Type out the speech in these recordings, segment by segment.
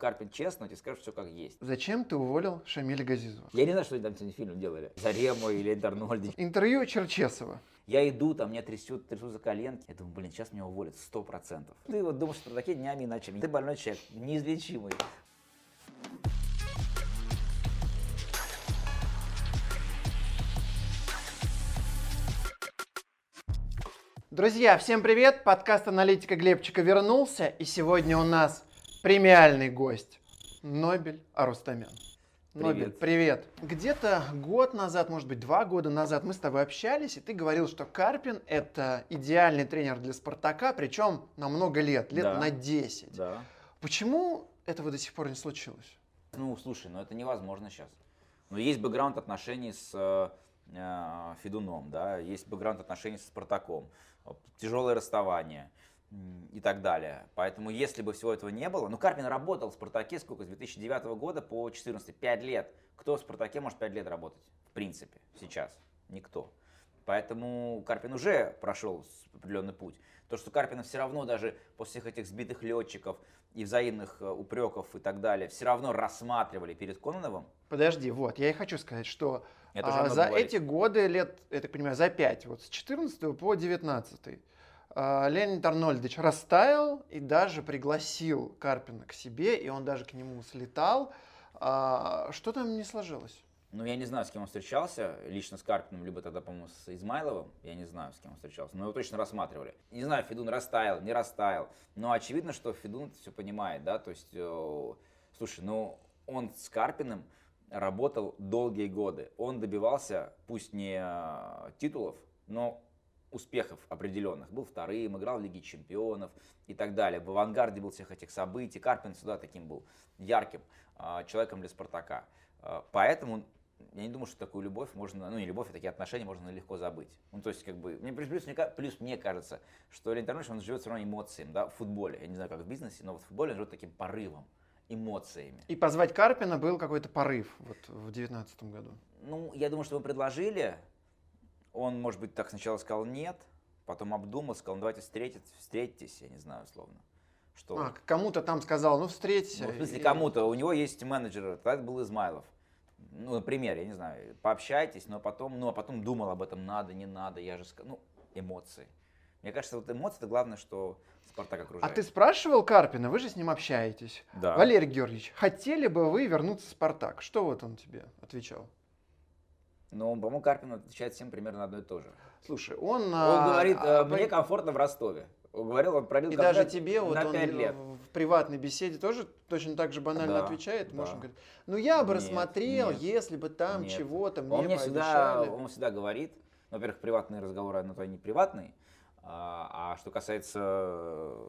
Карпин честно тебе скажет все как есть. Зачем ты уволил Шамиля Газизова? Я не знаю, что они там сегодня фильм делали. Зарема или Интернольди. Интервью Черчесова. Я иду, там меня трясет, трясут за коленки. Я думаю, блин, сейчас меня уволят сто процентов. Ты вот думаешь, что такие днями и ночами. Ты больной человек, неизлечимый. Друзья, всем привет! Подкаст аналитика Глебчика вернулся, и сегодня у нас премиальный гость Нобель Арустамян. Нобель, привет. Где-то год назад, может быть, два года назад мы с тобой общались, и ты говорил, что Карпин – это идеальный тренер для «Спартака», причем на много лет, лет Да. на 10. Да. Почему этого до сих пор не случилось? Ну, слушай, ну это невозможно сейчас. Но есть бэкграунд отношений с э, э, Федуном, да, есть бэкграунд отношений со Спартаком, тяжелое расставание и так далее. Поэтому, если бы всего этого не было, ну, Карпин работал в Спартаке сколько, с 2009 года по 2014, 5 лет. Кто в Спартаке может 5 лет работать, в принципе, сейчас? Никто. Поэтому Карпин уже прошел определенный путь. То, что Карпина все равно даже после всех этих сбитых летчиков и взаимных э, упреков и так далее, все равно рассматривали перед Кононовым, Подожди, вот, я и хочу сказать, что а, за говорить. эти годы, лет, я так понимаю, за 5, вот с 14 по 19, а, Леонид Арнольдович растаял и даже пригласил Карпина к себе, и он даже к нему слетал. А, Что там не сложилось? Ну, я не знаю, с кем он встречался, лично с Карпиным, либо тогда, по-моему, с Измайловым, я не знаю, с кем он встречался, но его точно рассматривали. Не знаю, Федун растаял, не растаял, но очевидно, что Федун все понимает, да, то есть, э, слушай, ну, он с Карпиным работал долгие годы, он добивался, пусть не э, титулов, но успехов определенных. Был вторым, играл в Лиге Чемпионов и так далее. В авангарде был всех этих событий. Карпин всегда таким был ярким э, человеком для Спартака. Э, Поэтому я не думаю, что такую любовь можно, ну не любовь, а такие отношения можно легко забыть. Ну то есть как бы, мне, плюс, плюс мне, плюс мне кажется, что Леонид Ильич, он живет все равно эмоциями, да, в футболе. Я не знаю, как в бизнесе, но вот в футболе он живет таким порывом, эмоциями. И позвать Карпина был какой-то порыв вот в 19 году. Ну, я думаю, что вы предложили, он, может быть, так сначала сказал нет, потом обдумал, сказал, ну давайте встретиться, встретитесь, я не знаю, условно. Что? А, кому-то там сказал, ну встреться. Ну, в смысле, кому-то. У него есть менеджер, тогда это был Измайлов. Ну, например, я не знаю, пообщайтесь, но потом, ну, а потом думал об этом, надо, не надо, я же сказал, ну, эмоции. Мне кажется, вот эмоции, это главное, что Спартак А окружает. ты спрашивал Карпина, вы же с ним общаетесь. Да. Валерий Георгиевич, хотели бы вы вернуться в «Спартак»? Что вот он тебе отвечал? Ну, по-моему, Карпин отвечает всем примерно одно и то же. Слушай, он... Он а, говорит, а, э, мне по- комфортно в Ростове. Он говорил, он пролил И даже тебе вот он 5 лет. в приватной беседе тоже точно так же банально Да, отвечает. да. Может, он говорит, ну я бы Нет, рассмотрел, нет, если бы там нет. чего-то мне Он мне всегда, пообещали». он всегда говорит, ну, во-первых, приватные разговоры, на то они приватные, а, а что касается,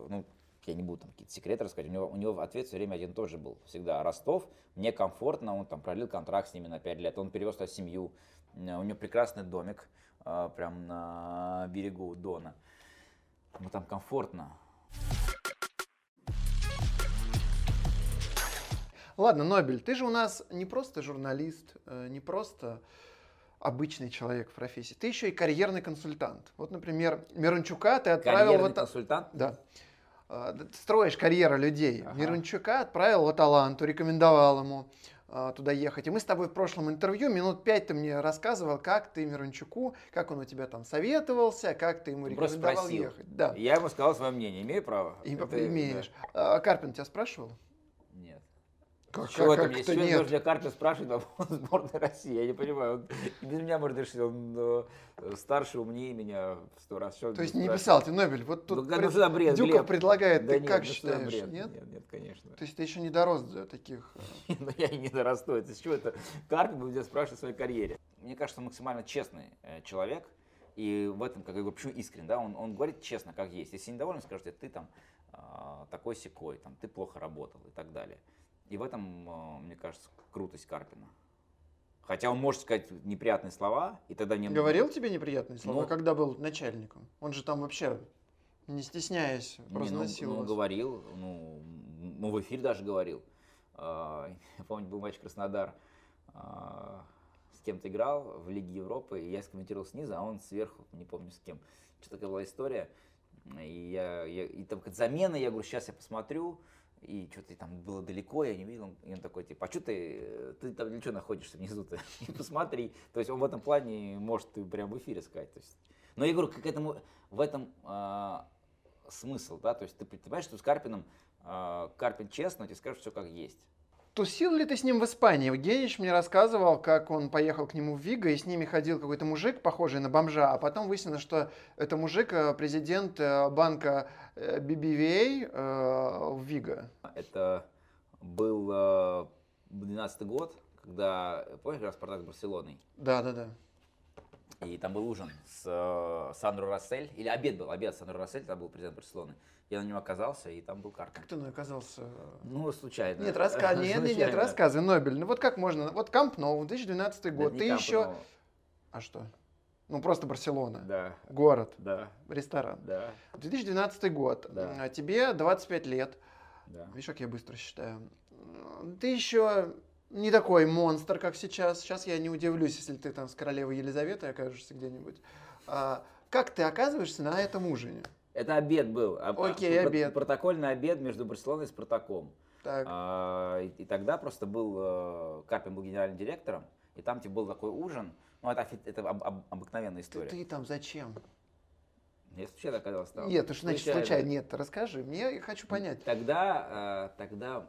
ну, я не буду там какие-то секреты рассказать, у него, у него ответ все время один тоже был, всегда, Ростов, мне комфортно, он там продлил контракт с ними на 5 лет, он перевез туда семью, у него прекрасный домик, э, прям на берегу Дона, ему там комфортно, Ладно, Нобель, ты же у нас не просто журналист, э, не просто обычный человек в профессии, ты еще и карьерный консультант. Вот, например, Мирончука ты отправил карьерный вот... консультант, Да. Д- Строишь карьеру людей. Ага. Мирончука отправил в Аталанту, рекомендовал ему а, туда ехать. И мы с тобой в прошлом интервью минут пять ты мне рассказывал, как ты Мирончуку, как он у тебя там советовался, как ты ему просто рекомендовал спросил. ехать. Да, я ему сказал свое мнение, имею право? и Это- имеешь. А Карпин тебя спрашивал? Как, Чего как- там, если человек нет? должен для карты спрашивать по поводу сборной России, я не понимаю. Он без меня может решить, он э, старше, умнее меня в сто раз. Что То есть не спрашивает? писал тебе, Нобель, вот тут Ну, ну, пред- за бред, Дюков Глеб? предлагает, Да ты нет, как ну считаешь? бред? Нет? Нет, нет, конечно. То есть ты еще не дорос до таких... э, Но я и не дорасту. Это с чего это? Карпин будет тебя спрашивать о своей карьере. Мне кажется, он максимально честный э, человек. И в этом, как я говорю, почему искренне, да, он, он говорит честно, как есть. Если недоволен, скажет, ты там такой секой, там, ты плохо работал и так далее. И в этом, а, мне кажется, крутость Карпина. Хотя он может сказать неприятные слова, и тогда не Говорил тебе неприятные слова, Ну. когда был начальником? Он же там вообще, не стесняясь, Не, ну, ну, говорил, ну, ну, в эфире даже говорил. А, Я помню, был матч Краснодар, а, с кем-то играл в Лиге Европы, и я скомментировал снизу, а он сверху, не помню с кем. Что такая была история. И, я, я- и там замена, я говорю, сейчас я посмотрю. И что-то там было далеко, я не видел, и он такой, типа, а что ты, ты там для чего находишься внизу-то? Посмотри. То есть он в этом плане может и прям в эфире сказать. То есть, но я говорю, к этому, в этом а, смысл, да, то есть ты понимаешь, что с Карпином, а, Карпин честно тебе скажет все как есть. Тусил ли ты с ним в Испании? Евгеньевич мне рассказывал, как он поехал к нему в Виго, и с ними ходил какой-то мужик, похожий на бомжа, а потом выяснилось, что это мужик, э, президент э, банка BBVA э, в Виго. Это был 12 год, когда, помнишь, раз Спартак с Барселоной? Да, да, да. И там был ужин с э, Сандро Рассель, или обед был, обед с Сандро Рассель, там был президент Барселоны. Я на нем оказался, и там был Карпин. Как ты на оказался? Ну, случайно. Нет, раска... нет, нет, нет, рассказывай, Нобель. Ну вот как можно? Вот Камп Ноу, 2012 год, ты еще... Ноу. А что? Ну, просто Барселона. Да. Город. Да. Ресторан. Да. 2012 год. Да. Тебе 25 лет. Да. Видишь, как я быстро считаю. Ты еще не такой монстр, как сейчас. Сейчас я не удивлюсь, если ты там с королевой Елизаветой окажешься где-нибудь. А, как ты оказываешься на этом ужине? Это обед был. Окей, okay, обед. Протокольный обед между Барселоной и Спартаком. Так. А, и, и тогда просто был, э, Карпин был генеральным директором, и там типа, был такой ужин. Ну, это, это об, об, обыкновенная история. Ты, ты там зачем? Я случайно оказался там. Нет, что значит случайно? Нет, расскажи, мне я хочу понять. Тогда, э, тогда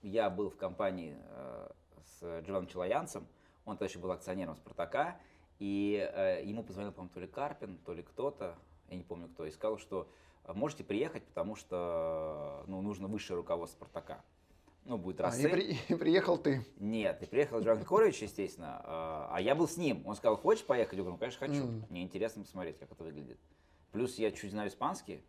я был в компании э, с Джованом Челоянцем, он тогда еще был акционером Спартака, и ему позвонил, по-моему, то ли Карпин, то ли кто-то, я не помню кто, и сказал, что можете приехать, потому что ну, нужно высшее руководство Спартака. Ну, будет Рассель. А, и, при, и приехал ты. Нет, и приехал Джон Григорьевич, естественно, а, а я был с ним. Он сказал, хочешь поехать? Я говорю, ну, конечно, хочу. Mm. Мне интересно посмотреть, как это выглядит. Плюс я чуть знаю испанский,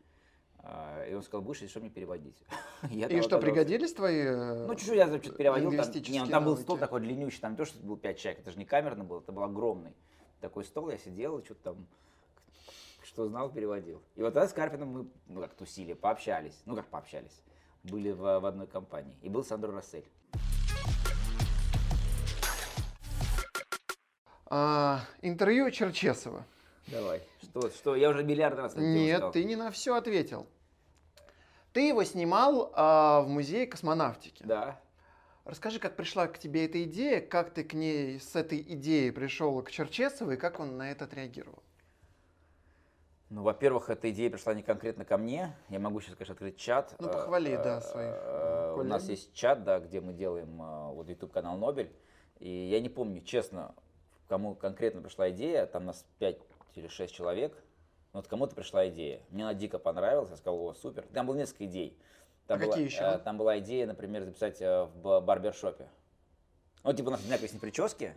и он сказал, будешь, что мне переводить. я и что, пригодились твои э, Ну, чуть-чуть я что-то переводил. Там, не, там был стол такой длиннющий, там не то, что был 5 человек, это же не камерный был, это был огромный. Такой стол, я сидел, что-то там, что знал, переводил. И вот тогда с Карпином мы, ну, как тусили, пообщались. Ну, как пообщались. Были в, в одной компании. И был Сандро Рассель. А, интервью Черчесова. Давай. Что, что? Я уже миллиард раз Нет, сказал. ты не на все ответил. Ты его снимал а, в музее космонавтики. Да. Расскажи, как пришла к тебе эта идея, как ты к ней с этой идеей пришел к Черчесову и как он на это отреагировал? Ну, во-первых, эта идея пришла не конкретно ко мне. Я могу сейчас, конечно, открыть чат. Ну, похвали, да, своих. Э, у нас есть чат, да, где мы делаем э, вот YouTube канал Нобель. И я не помню, честно, кому конкретно пришла идея. Там нас 5 или 6 человек. Но вот кому-то пришла идея. Мне она дико понравилась. Я сказал, о, супер. Там было несколько идей. Там а была, какие еще? Там была идея, например, записать э, в барбершопе. Ну, типа у нас одинаковые с прически.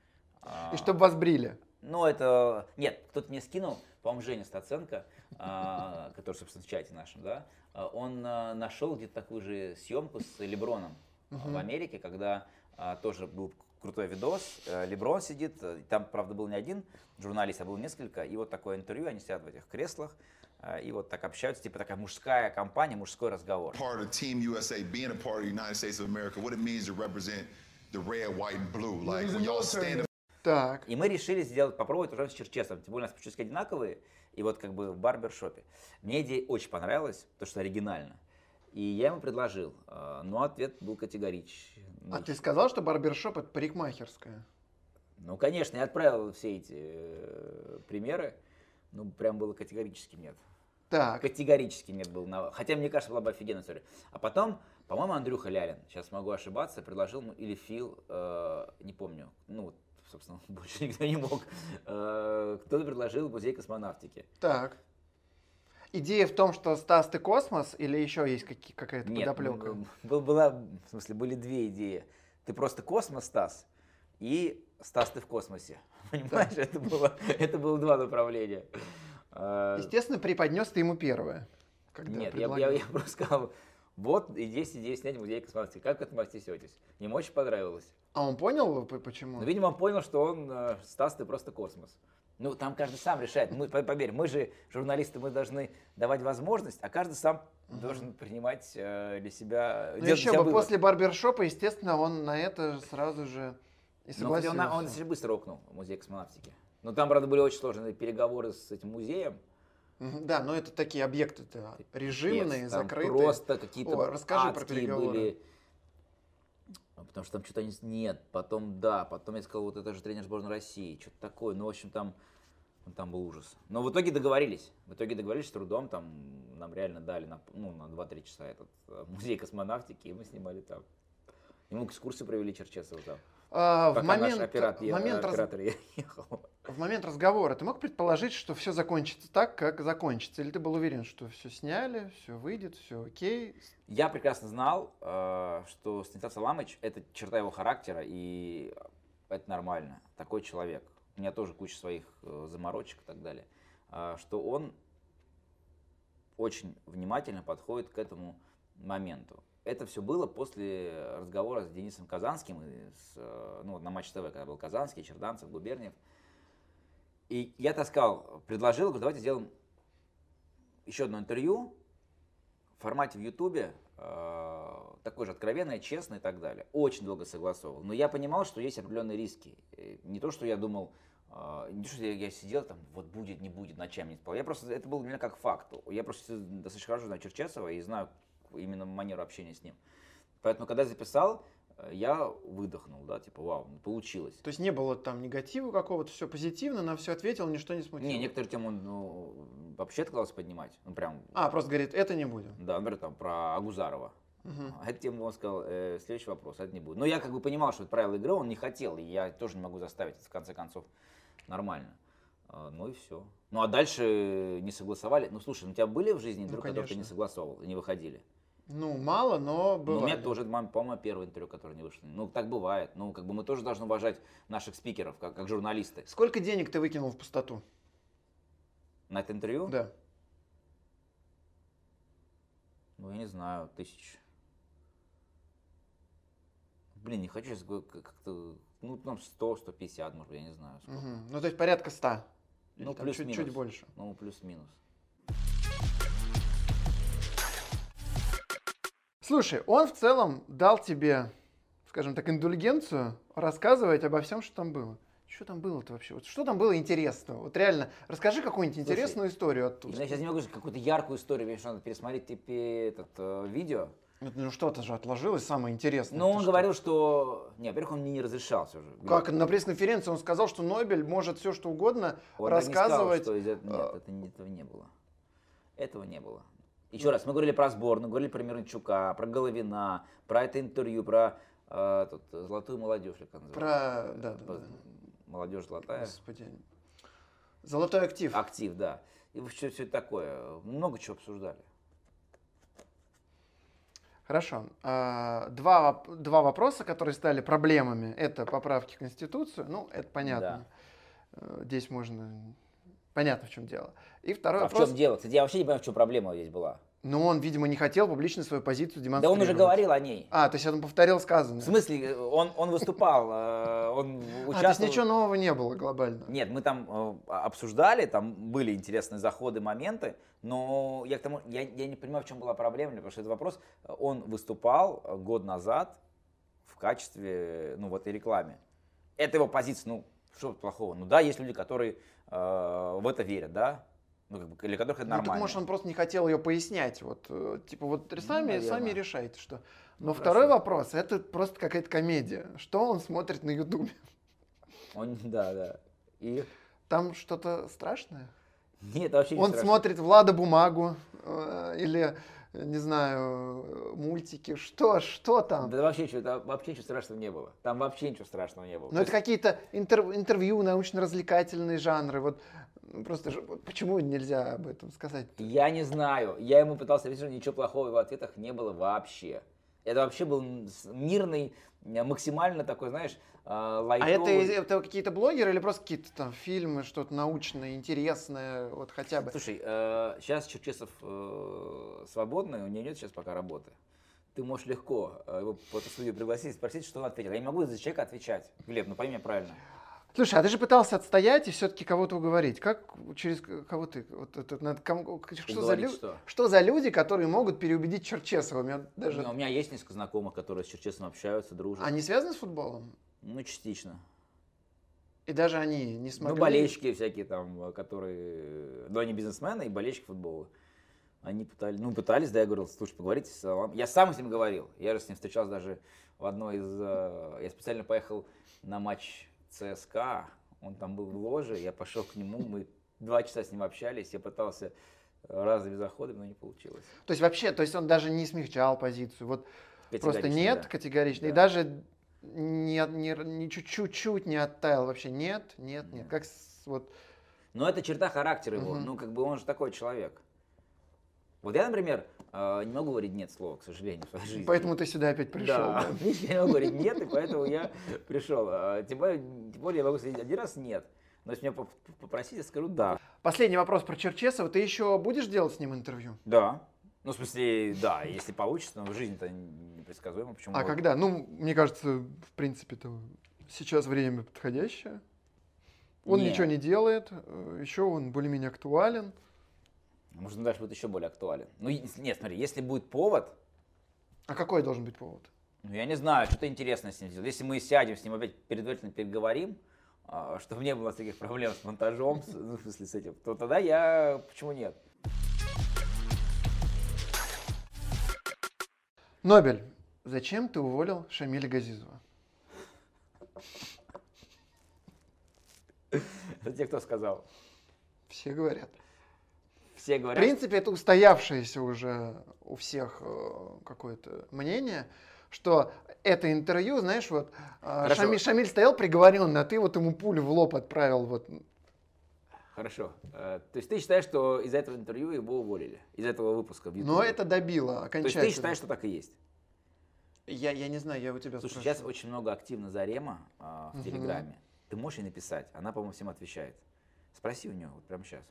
И чтобы вас брили. Ну, это... Нет, кто-то мне скинул, по-моему, Женя Стаценко, а, который, собственно, в чате нашем, да, а, он а, нашел где-то такую же съемку с Леброном в Америке, когда тоже был крутой видос. Леброн сидит, там, правда, был не один журналист, а было несколько, и вот такое интервью, они сидят в этих креслах, и вот так общаются, типа такая мужская компания, мужской разговор. Part of Team USA, being a part of the United States of America, what it means to represent the red, white and blue. Like when y'all stand так. И мы решили сделать, попробовать уже с Черчесом. Тем более у нас прически одинаковые. И вот как бы в барбершопе. Мне идея очень понравилась, потому что оригинально. И я ему предложил, а, но ответ был категоричный. А ты сказал, что барбершоп это парикмахерская? Ну, конечно, я отправил все эти э, примеры, ну, прям было категорически нет. Так. Категорически нет был. Хотя, мне кажется, была бы офигенная история. А потом, по-моему, Андрюха Лялин, сейчас могу ошибаться, предложил, ну, или Фил, э, не помню, ну, собственно, больше никто не мог. Э, кто-то предложил музей космонавтики. Так. Идея в том, что Стас ты космос или еще есть какая-то Нет, подоплека? Был, была, в смысле, были две идеи. Ты просто космос, Стас, и Стас ты в космосе. Понимаешь, да. это, было, это было два направления. Э, Естественно, преподнес ты ему первое. Нет, я, я, я просто сказал, вот и есть идея снять музей космонавтики. Как к этому отнесетесь? Ему очень понравилось. А он понял, почему? Ну, видимо, он понял, что он, э, Стас, ты просто космос. Ну, там каждый сам решает. Мы, поверь, мы же, журналисты, мы должны давать возможность, а каждый сам угу. должен принимать э, для себя... Ну, еще бы, вывод. после барбершопа, естественно, он на это сразу же и согласился. Ну, он, он, он быстро окнул музей космонавтики. Но там, правда, были очень сложные переговоры с этим музеем. Да, но это такие объекты -то режимные, там закрытые. Просто какие-то О, расскажи про переговоры. были. Ну, Потому что там что-то они... с- Нет, потом да, потом я сказал, вот это же тренер сборной России, что-то такое. Ну, в общем, там, ну, там был ужас. Но в итоге договорились. В итоге договорились с трудом, там нам реально дали на, ну, на 2-3 часа этот э, музей космонавтики, и мы снимали там. Ему экскурсию провели Черчесова там. А, в Пока момент, наш оператор, в, момент раз- оператор ехал. В момент разговора ты мог предположить, что все закончится так, как закончится? Или ты был уверен, что все сняли, все выйдет, все окей? Я прекрасно знал, э, что Станислав Саламыч – это черта его характера, и это нормально. Такой человек. У меня тоже куча своих э, заморочек и так далее. А, Что он очень внимательно подходит к этому моменту. Это все было после разговора с Денисом Казанским, и с, э, ну, на Матч ТВ, когда был Казанский, Черданцев, Губерниев. И я таскал, предложил, говорю, давайте сделаем еще одно интервью в формате в Ютубе, э, такой же откровенное, честное и так далее. Очень долго согласовывал. Но я понимал, что есть определенные риски. Не то, что я думал, э, не то, что я, я сидел там, вот будет, не будет, ночами не спал. Я просто, это было для меня как факт. Я просто достаточно хорошо знаю Черчесова и знаю именно манеру общения с ним. Поэтому, когда записал, я выдохнул, да, типа, вау, ну, получилось. То есть не было там негатива какого-то, все позитивно, на все ответил, ничто не смутило. Не, некоторые темы он ну, вообще отказался поднимать. Ну, прям, А, просто говорит, это не будем. да, например, там, про Агузарова. Мгм. А эту тему он сказал, э, следующий вопрос, это не будет. Но я как бы понимал, что это правило игры, он не хотел, и я тоже не могу заставить, это в конце концов нормально. А, Ну и все. Ну а дальше не согласовали. Ну слушай, ну у тебя были в жизни Ну, интервью, которые ты не и не выходили? Ну, мало, но Ну, было. у меня тоже, по-моему, первое интервью, которое не вышло. Ну, так бывает. Ну, как бы мы тоже должны уважать наших спикеров, как, как журналисты. Сколько денег ты выкинул в пустоту? На это интервью? Да. Ну, я не знаю, тысяч. Блин, не хочу сейчас как-то, ну, там 100, 150, может быть, я не знаю. сколько. Мгм. Ну, то есть порядка 100. Или Ну, плюс-минус. чуть-чуть больше. Ну, плюс-минус. Слушай, он в целом дал тебе, скажем так, индульгенцию рассказывать обо всем, что там было. Что там было-то вообще? Вот что там было интересного? Вот реально, расскажи какую-нибудь Слушай, интересную историю оттуда. Я сейчас не могу сказать какую-то яркую историю, мне надо пересмотреть типа, этот э, видео. Ну, Ну, что-то же отложилось самое интересное. Но Это он что? говорил, что... Не, во-первых, он мне не разрешал все же. Как на пресс-конференции он сказал, что Нобель может все что угодно Он так не сказал, рассказывать. что из этого- Нет, э, это этого не было. Этого не было. Еще раз, мы говорили про сборную, говорили про Мирончука, про Головина, про это интервью, про э, тут, золотую молодежь, как она Про... называется. Да, да, да. Молодежь золотая. Господи. Золотой актив. Актив, да. И все, все такое. Много чего обсуждали. Хорошо. А, Два, два вопроса, которые стали проблемами. Это поправки в Конституцию. Ну, это понятно. Э, Здесь можно... Понятно, в чем дело. И второй А в вопрос. чем дело? Кстати, я вообще не понимаю, в чем проблема здесь была. Но он, видимо, не хотел публично свою позицию Да демонстрировать. он уже говорил о ней. А, то есть он повторил сказанное. В смысле, он, он выступал, э, он А, то есть участвовал. ничего нового не было глобально. Нет, мы там э, обсуждали, там были интересные заходы, моменты, но я к тому, я, я не понимаю, в чем была проблема, потому что этот вопрос, он выступал год назад в качестве, ну, в этой рекламе. Это его позиция, ну, что плохого? Ну да, есть люди, которые э, в это верят, да, ну, как бы, для которых это Ну, так, нормально. может, он просто не хотел ее пояснять. Вот, э, типа, вот сами, наверно. сами решайте, что. Но Ну, второй хорошо. вопрос, это просто какая-то комедия. Что он смотрит на Ютубе? Он- да, да. И Там что-то страшное? нет, вообще не Он страшно. смотрит Влада бумагу э, или, не знаю, мультики. Что, что там? Да вообще, ничего- там вообще ничего страшного не было. Там вообще ничего страшного не было. Ну, То это какие-то интер- интервью, научно-развлекательные жанры. Вот ну, просто же, почему нельзя об этом сказать? Я не знаю. Я ему пытался объяснить, что ничего плохого в его ответах не было вообще. Это вообще был мирный, э, максимально такой, знаешь, э, А лайтовый. это, это какие-то блогеры или просто какие-то там фильмы, что-то научное, интересное, вот хотя бы? Слушай, сейчас Черчесов э, свободный, у него нет сейчас пока работы. Ты можешь легко э, его в эту студию пригласить и спросить, что он ответил. Я не могу за человека отвечать. Глеб, ну пойми меня правильно. Слушай, а ты же пытался отстоять и все-таки кого-то уговорить. Как через кого ты? Вот это, надо кому- что, за лю- что? что за люди, которые могут переубедить Черчесова? У меня даже... Ну, у меня есть несколько знакомых, которые с Черчесовым общаются, дружат. Они связаны с футболом? Ну, частично. И даже они не смогли... Ну, болельщики всякие там, которые... Ну, они бизнесмены и болельщики футбола. Они пытались, ну, пытались, да, я говорил, слушай, поговорите с Салам. Я сам с ним говорил. Я же с ним встречался даже в одной из... э, Я специально поехал на матч ЦСКА. Он там был в ложе, я пошел к нему, мы два часа с ним общались. Я пытался разными заходами, но не получилось. То есть вообще, то есть он даже не смягчал позицию. Вот просто нет, да. категорично. И Да. даже не, не, не чуть- чуть-чуть не оттаял вообще. Нет, нет, нет. Нет. Как вот Но это черта характера его. Мгм. Ну, как бы он же такой человек. Вот я, например, не могу говорить нет слова, к сожалению, в своей жизни. Поэтому ты сюда опять пришел. Да, я не могу говорить нет, и поэтому я пришел. А, Тем более, тем более я могу сказать один раз нет. Но если меня поп- попросить, я скажу да. Последний вопрос про Черчесова. Ты еще будешь делать с ним интервью? Да. Ну, в смысле, да, если получится, но жизнь-то непредсказуема, почему? А вот. когда? Ну, мне кажется, в принципе-то сейчас время подходящее. Он Не. ничего не делает, э, еще он более-менее актуален. Может, он дальше будет еще более актуален. Ну, нет, смотри, если будет повод, А какой должен быть повод? ну, я не знаю, что-то интересное с ним сделать. Если мы сядем с ним опять предварительно переговорим, а, чтобы не было таких проблем с монтажом, ну, в смысле, с этим, то тогда я, почему нет? Нобель, зачем ты уволил Шамиля Газизова? Это те, кто сказал. Все говорят. Все В говорят, принципе, это устоявшееся уже у всех э, какое-то мнение, что это интервью, знаешь, вот э, Хорошо. Шамиль, Шамиль стоял приговоренный, а ты вот ему пулю в лоб отправил. Вот. Хорошо. Э, То есть ты считаешь, что из-за этого интервью его уволили? Из этого выпуска в Но это добило То есть окончательно. ты считаешь, что так и есть? Я, я не знаю, я у тебя Слушай, спрашиваю. сейчас очень много активно Зарема а, в Мгм. Телеграме. Ты можешь ей написать? Она, по-моему, всем отвечает. Спроси у нее вот прямо сейчас.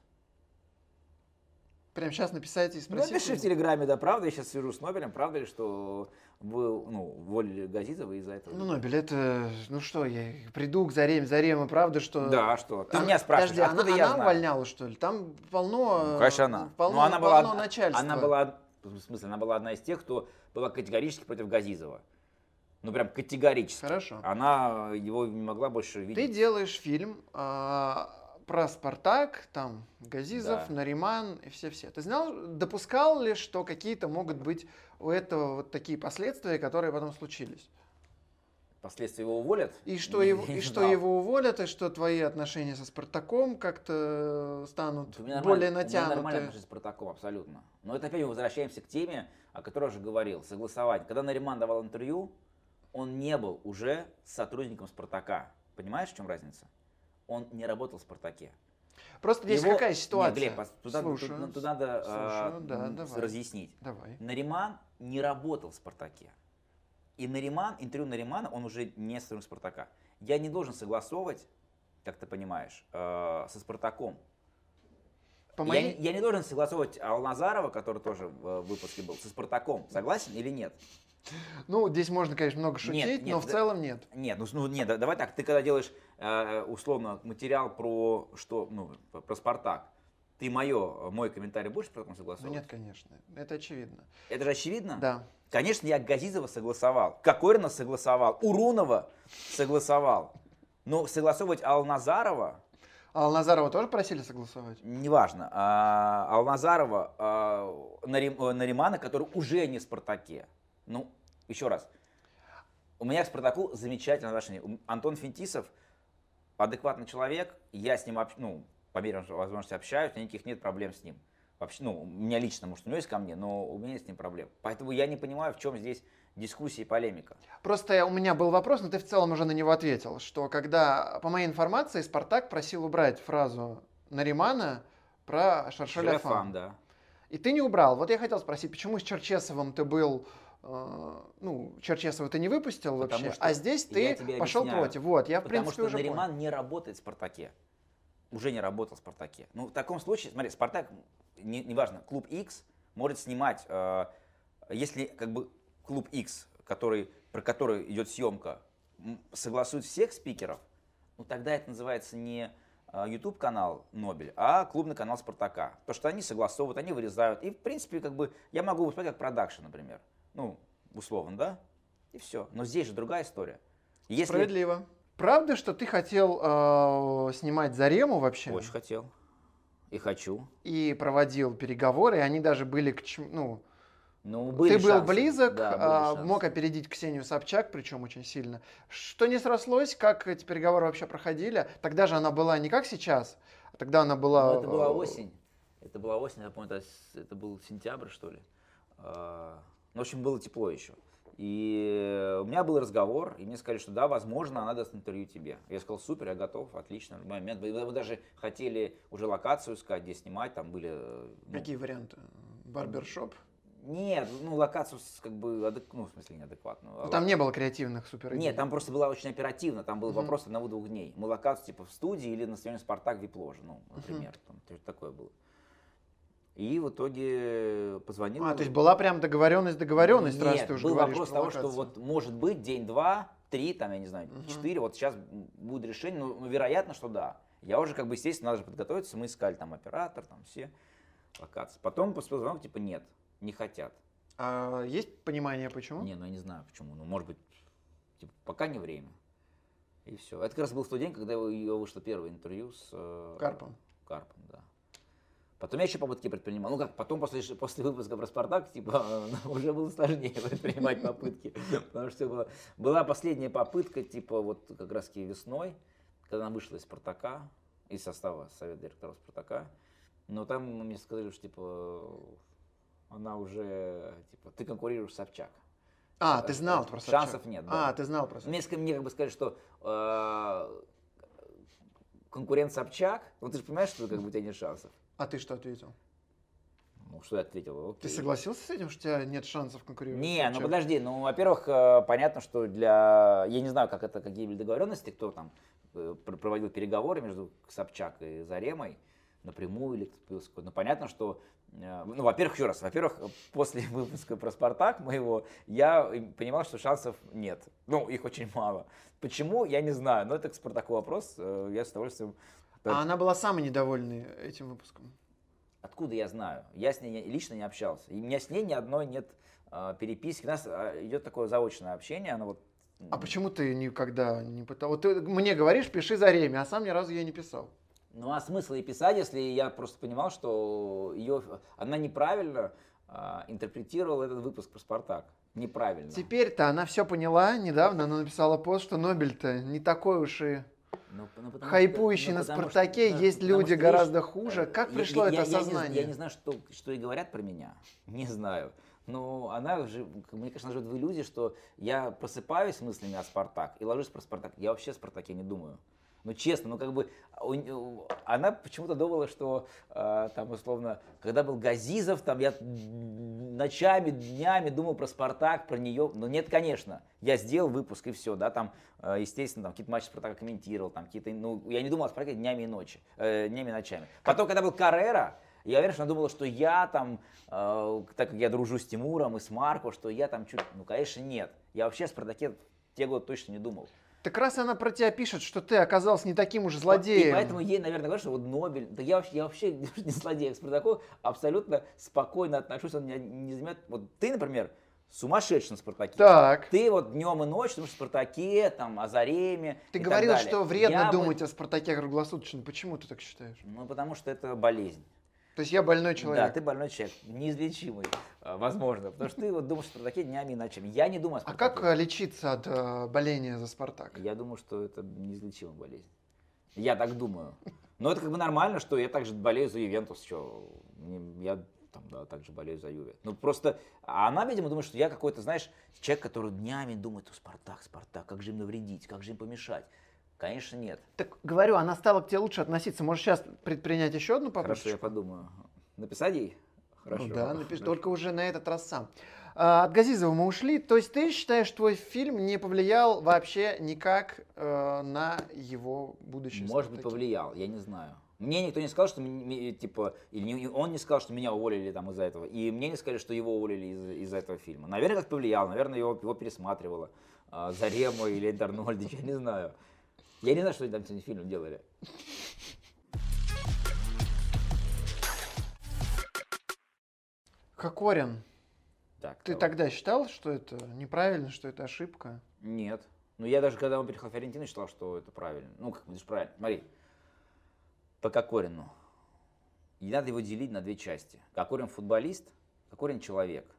Прям сейчас написать и Ну, спросить. напиши в Телеграме, да, правда, я сейчас свяжусь с Нобелем, правда ли, что вы, ну, уволили Газизова из-за этого? Ну, Нобель, это... Ну что, я приду к Зареме. Зарема, правда, что... Да, что? Ты Там- меня спрашиваешь, Подожди, она, откуда я она знаю? увольняла, что ли? Там полно... Ну, конечно, она. Полно, Ну, она была, полно начальства. Она была, в смысле, она была одна из тех, кто была категорически против Газизова. Ну, прям категорически. Хорошо. Она его не могла больше Ты видеть. делаешь фильм а, про Спартак, там Газизов, Да. Нариман и все-все. Ты знал, допускал ли, что какие-то могут быть у этого вот такие последствия, которые потом случились? Последствия его уволят? И что, Не- его, не и что его уволят, и что твои отношения со Спартаком как-то станут более нормально- у натянутые. отношения с Спартаком, абсолютно. Но это опять мы возвращаемся к теме, о которой я уже говорил, согласовать. Когда Нариман давал интервью, он не был уже сотрудником Спартака. Понимаешь, в чем разница? Он не работал в Спартаке. Просто здесь Его- какая ситуация? Глеб, пос- тут, надо- Слушаю, тут- тут надо слушаю, да, м, давай. разъяснить. Давай. Нариман не работал в Спартаке. И Нариман, интервью Наримана, он уже не сотрудник Спартака. Я не должен согласовывать, как ты понимаешь, э, со Спартаком. По Я, моей... не, я не должен согласовывать Алназарова, который тоже в э, выпуске был, со Спартаком. Согласен или нет? Ну, здесь можно, конечно, много шутить, Нет, нет, но в да- целом нет. Нет, ну, ну нет, да- давай так, ты когда делаешь э, условно материал про что, ну, про Спартак, ты мое, мой комментарий будешь про Ну, согласовывать? нет, конечно. Это очевидно. Это же очевидно? Да. Конечно, я Газизова согласовал, Кокорина согласовал, Урунова согласовал. Но согласовывать Алназарова, Алназарова тоже просили согласовать? неважно, а, Алназарова, а, Нарим- э, Наримана, который уже не в Спартаке. Ну, еще раз. У меня к Спартаку замечательное отношение. Антон Финтисов адекватный человек, я с ним, общ- ну, по мере возможности общаюсь, у меня никаких нет проблем с ним. Вообще, ну, у меня лично, может, у него есть ко мне, но у меня с ним проблем. Поэтому я не понимаю, в чем здесь дискуссия и полемика. Просто у меня был вопрос, но ты в целом уже на него ответил, что когда, по моей информации, Спартак просил убрать фразу Наримана про. Шарафан, да. И ты не убрал. Вот я хотел спросить, почему с Черчесовым ты был, ну, Черчесова ты не выпустил Потому вообще, что а здесь ты пошел объясняю. против. Вот, я в Потому принципе что уже Нариман понял. не работает в Спартаке. Уже не работал в Спартаке. Ну, в таком случае, смотри, Спартак, не- неважно, клуб X может снимать, э, если как бы клуб X, который, про который идет съемка, согласует всех спикеров, ну тогда это называется не YouTube канал Нобель, а клубный канал Спартака. То, что они согласовывают, они вырезают. И, в принципе, как бы я могу выступать как продакшн, например. Ну, условно, да? И все. Но здесь же другая история. Если, Справедливо. Правда, что ты хотел э, снимать Зарему вообще? Очень хотел. И хочу. И проводил переговоры, и они даже были к чему, ну, Ну, были ты был шансы. близок, Да, были а, мог опередить Ксению Собчак, причем очень сильно. Что не срослось, как эти переговоры вообще проходили? Тогда же она была не как сейчас, а тогда она была... Ну, это была э, осень. Это была осень, я помню, это, это был сентябрь, что ли. А, Ну, в общем, было тепло еще. И у меня был разговор, и мне сказали, что да, возможно, она даст интервью тебе. Я сказал, супер, я готов, отлично, в момент. Мы даже хотели уже локацию искать, где снимать, там были... э, ну, Какие варианты? Барбершоп? Нет, ну, локацию как бы, адек- ну, в смысле, неадекватную. Ну, там не было креативных супер Нет, там просто было очень оперативно, там был Мгм. вопрос одного-двух дней. Мы локацию типа в студии или на стадионе Спартак Вип-ложа, ну, например, там, то есть такое было. И в итоге позвонил. А, то есть была прям договоренность, договоренность, раз Нет, ты уже был говоришь вопрос про того, что вот может быть день-два, три, там, я не знаю, Мгм. четыре, вот сейчас будет решение, ну, ну, вероятно, что да. Я уже, как бы, естественно, надо же подготовиться, мы искали там оператор, там все локации. Потом поступил звонок, типа, нет, не хотят. А есть понимание, почему? Не, ну я не знаю почему. Ну, может быть, типа, пока не время. И все. Это как раз был в тот день, когда у ее вышло первое интервью с э, Карпом. Карпом, да. Потом я еще попытки предпринимал. Ну как, потом после, после выпуска про Спартак, типа, уже было сложнее предпринимать попытки. Потому что была, была последняя попытка, типа, вот как раз весной, когда она вышла из Спартака, из состава Совета директоров Спартака. Но там мне сказали, что, типа, она уже, типа, ты конкурируешь с Собчак. А, ты знал про Собчак? Шансов нет, да. А, ты знал про Собчак. Мне, мне как бы сказали, что э, конкурент Собчак, ну ты же понимаешь, что как бы у тебя нет шансов. А ты что ответил? Ну, что я ответил? Ты Окей. согласился с этим, что у тебя нет шансов конкурировать? Не, ну подожди, ну, во-первых, э, понятно, что для... Я не знаю, как это, какие были договоренности, кто там э, пр- проводил переговоры между Собчак и Заремой, напрямую или. Ну, понятно, что... э, Ну, во-первых, еще раз, во-первых, после выпуска про Спартак моего, я понимал, что шансов нет. Ну, их очень мало. Почему, я не знаю, но это к Спартаку вопрос, я с удовольствием... А она была самой недовольной этим выпуском. Откуда я знаю? Я с ней не- лично не общался. И у меня с ней ни одной нет э, переписки. У нас э, идет такое заочное общение, оно вот... А почему ты никогда не пытал? Вот ты мне говоришь, пиши за Реме, а сам ни разу я не писал. Ну а смысл ей писать, если я просто понимал, что ее, она неправильно а, интерпретировала этот выпуск про Спартак. Неправильно. Теперь-то она все поняла. Недавно она написала пост, что Нобель-то не такой уж и Ну, ну, потому хайпующий что- ну, на Спартаке. что- есть люди что, гораздо хуже. э, Как я- пришло я- это я не з- осознание? Я не знаю, что, что и говорят про меня. Не знаю. Но она же, мне кажется, она живет в иллюзии, что я просыпаюсь мыслями о Спартак и ложусь про Спартак. Я вообще о Спартаке не думаю. Ну, честно, ну, как бы, у- она почему-то думала, что, э, там, условно, когда был Газизов, там, я ночами, днями думал про Спартак, про нее. Но нет, конечно. Я сделал выпуск, и все, да, там, э, естественно, там, какие-то матчи Спартака комментировал, там, какие-то, ну, я не думал о Спартаке днями и ночи, э, днями и ночами. Потом, когда был Каррера, я уверен, что она думала, что я там, э, так как я дружу с Тимуром и с Марко, что я там чуть, ну, конечно, нет. Я вообще о Спартаке в те годы точно не думал. Так раз она про тебя пишет, что ты оказался не таким уж И злодеем. поэтому ей, наверное, говорят, что вот Нобель, да я вообще, я вообще не злодей, к Спартаку абсолютно спокойно отношусь, он меня не занимает. Вот ты, например, сумасшедший на Спартаке. Так. Ты вот днем и ночью думаешь о Спартаке, там, о Зареме Ты и говорил, что вредно Я бы- думать о Спартаке круглосуточно. Почему ты так считаешь? Ну, потому что это болезнь. То есть я больной Да, человек. ты больной человек, неизлечимый, возможно. Потому что ты вот думаешь о Спартаке днями и ночами. Я не думаю о А Спартаке. как э, лечиться от э, боления за Спартак? Я думаю, что это неизлечимая болезнь. Я так думаю. Но это как бы нормально, что я также болею за Ювентус. Что я там, да, также болею за Юве. Ну просто, а она, видимо, думает, что я какой-то, знаешь, человек, который днями думает, о, Спартак, Спартак, как же им навредить, как же им помешать. Конечно, нет. Так говорю, она стала к тебе лучше относиться. Можешь сейчас предпринять еще одну попытку? Хорошо, я подумаю. Написать ей? Хорошо. Да, напиши, только уже на этот раз сам. А, от Газизова мы ушли. То есть ты считаешь, твой фильм не повлиял вообще никак э, на его будущее? Может быть, повлиял, я не знаю. Мне никто не сказал, что типа, или он не сказал, что меня уволили там из-за этого, и мне не сказали, что его уволили из- из-за этого фильма. Наверное, как повлиял, наверное, его, его пересматривало а, Зарема или Эд я не знаю. Я не знаю, что они там с этим фильмом делали. Кокорин, Так, ты давай. тогда считал, что это неправильно, что это ошибка? Нет. Ну, я даже, когда он приехал в Фиорентину, считал, что это правильно. Ну, как бы, правильно. Смотри, по Кокорину. И надо его делить на две части. Кокорин футболист, Кокорин человек.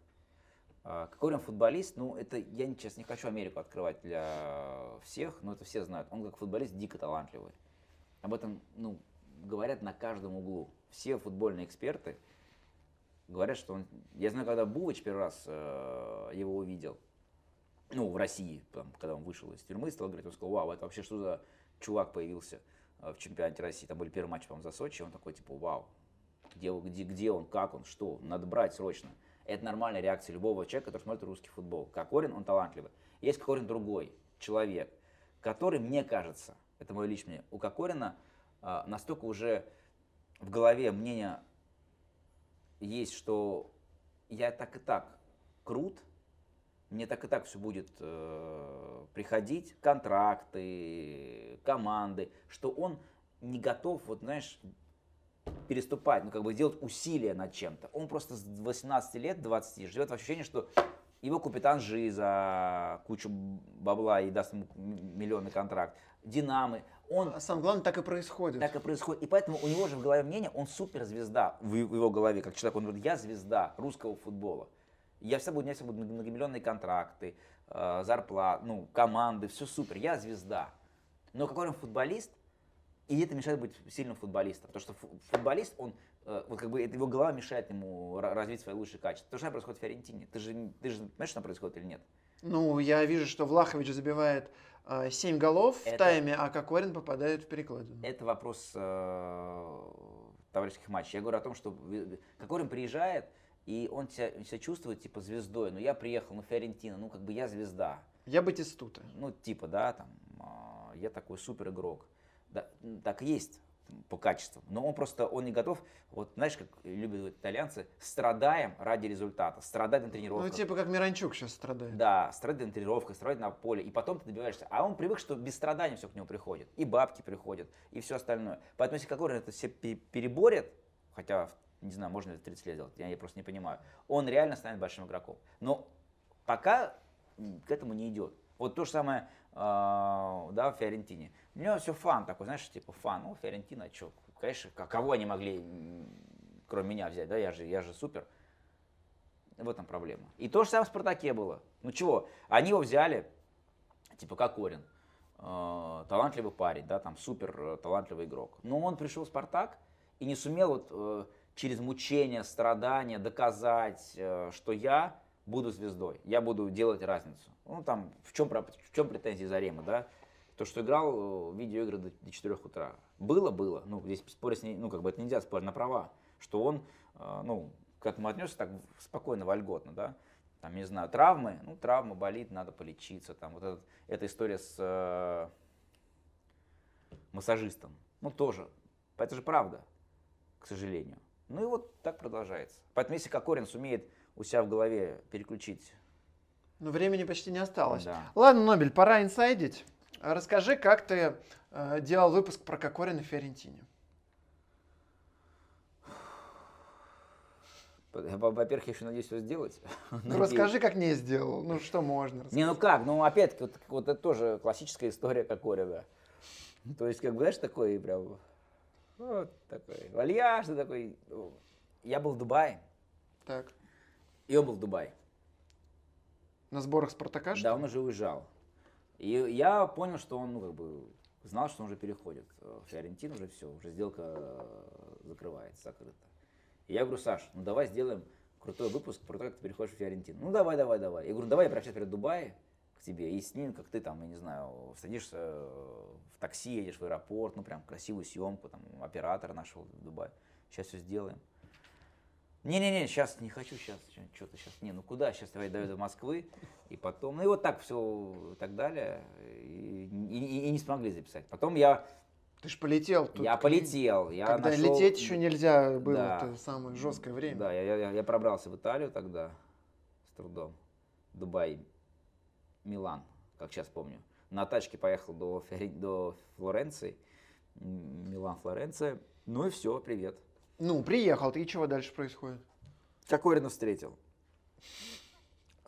А, Кокорин футболист, ну, это, я сейчас не хочу Америку открывать для всех, но это все знают. Он как футболист дико талантливый. Об этом, ну, говорят на каждом углу. Все футбольные эксперты говорят, что он... Я знаю, когда Бувач первый раз э, его увидел, ну, в России, там, когда он вышел из тюрьмы, стал говорить, он сказал, вау, это вообще что за чувак появился э, в чемпионате России. Там были первые матчи, по-моему, за Сочи, он такой, типа, вау, где, где, где он, как он, что, надо брать срочно. Это нормальная реакция любого человека, который смотрит русский футбол. Кокорин, он талантливый. Есть Кокорин другой человек, который, мне кажется, это мое личное, у Кокорина э, настолько уже в голове мнение есть, что я так и так крут, мне так и так все будет э, приходить, контракты, команды, что он не готов, вот знаешь, переступать, ну как бы делать усилия над чем-то. Он просто с 18 лет, 20 живет в ощущении, что его купит Анжи за кучу бабла и даст ему миллионный контракт. Динамы. Он, а самое главное, так и происходит. Так и происходит. И поэтому у него же в голове мнение, он суперзвезда в его голове, как человек. Он говорит, я звезда русского футбола. Я всегда буду, у меня всегда будут многомиллионные контракты, э, зарплаты, ну, команды, все супер. Я звезда. Но какой он футболист, и это мешает быть сильным футболистом. Потому что футболист, он, э, вот как бы его голова мешает ему развить свои лучшие качества. То же происходит в Фиорентине. Ты же, ты же знаешь, что там происходит или нет? Ну, я вижу, что Влахович забивает 7 голов это, в тайме, а Кокорин попадает в перекладину. Это вопрос э, товарищеских матчей. Я говорю о том, что Кокорин приезжает, и он себя, себя чувствует типа звездой. Ну, я приехал, ну, Фиорентина, ну, как бы я звезда. Я Батистута. Ну, типа, да, там, э, я такой супер игрок. Да, так есть по качеству. Но он просто, он не готов, вот знаешь, как любят итальянцы, страдаем ради результата, страдать на тренировках. Ну, типа как Миранчук сейчас страдает. Да, страдать на тренировках, страдать на поле, и потом ты добиваешься. А он привык, что без страданий все к нему приходит. И бабки приходят, и все остальное. Поэтому если Кокорин это все переборет, хотя, не знаю, можно ли 30 лет сделать, я просто не понимаю, он реально станет большим игроком. Но пока к этому не идет. Вот то же самое, да, в Фиорентине. У него все фан такой, знаешь, типа фан. Ну, Фиорентина, что, конечно, кого они могли, кроме меня, взять, да, я же, я же супер. В этом проблема. И то же самое в Спартаке было. Ну чего, они его взяли, типа Кокорин, э, талантливый парень, да, там супер э, талантливый игрок. Но он пришел в Спартак и не сумел вот э, через мучения, страдания доказать, что я буду звездой, я буду делать разницу. Ну там, в чем, в чем претензии Заремы, да? То, что играл в видеоигры до, до 4 утра. Было, было. Ну, здесь спорить, ну, как бы это нельзя спорить на права. Что он, э, ну, к этому отнесся так спокойно, вольготно, да. Там, не знаю, травмы, ну, травма болит, надо полечиться. Там, вот этот, эта история с э, массажистом, ну, тоже. Это же правда, к сожалению. Ну и вот так продолжается. Поэтому если Кокорин сумеет у себя в голове переключить... Ну, времени почти не осталось. Да. Ладно, Нобель, пора инсайдить. Расскажи, как ты э, делал выпуск про Кокорина в Фиорентине. Во-первых, я еще надеюсь все сделать. Ну, расскажи, как не сделал. Ну, что можно рассказать? Не, ну как? Ну, опять, вот, вот это тоже классическая история Кокорина. То есть, как бы, знаешь, такой прям... Вот такой вальяжный такой. Я был в Дубае. Так. И он был в Дубае. На сборах Спартака, что Да, он уже уезжал. И я понял, что он, ну, как бы, знал, что он уже переходит в Фиорентину, уже все, уже сделка э, закрывается, закрыта. И я говорю, Саш, ну давай сделаем крутой выпуск про то, как ты переходишь в Фиорентину. Ну давай, давай, давай. Я говорю, давай я прямо перед Дубае к тебе и снимем, как ты там, я не знаю, садишься в такси, едешь в аэропорт, ну прям красивую съемку, там оператор нашел в Дубае. Сейчас все сделаем. Не-не-не, сейчас не хочу, сейчас что-то сейчас. Не, ну куда? Сейчас давай до Москвы. И потом, ну и вот так все и так далее. И, и, и не смогли записать. Потом я... Ты же полетел. Тут я полетел. Я когда нашел... лететь еще нельзя было, да. это самое жесткое время. Да, я, я, я пробрался в Италию тогда с трудом. Дубай, Милан, как сейчас помню. На тачке поехал до, до Флоренции. Милан, Флоренция. Ну и все, привет. Ну, приехал, и чего дальше происходит? Кокорина встретил.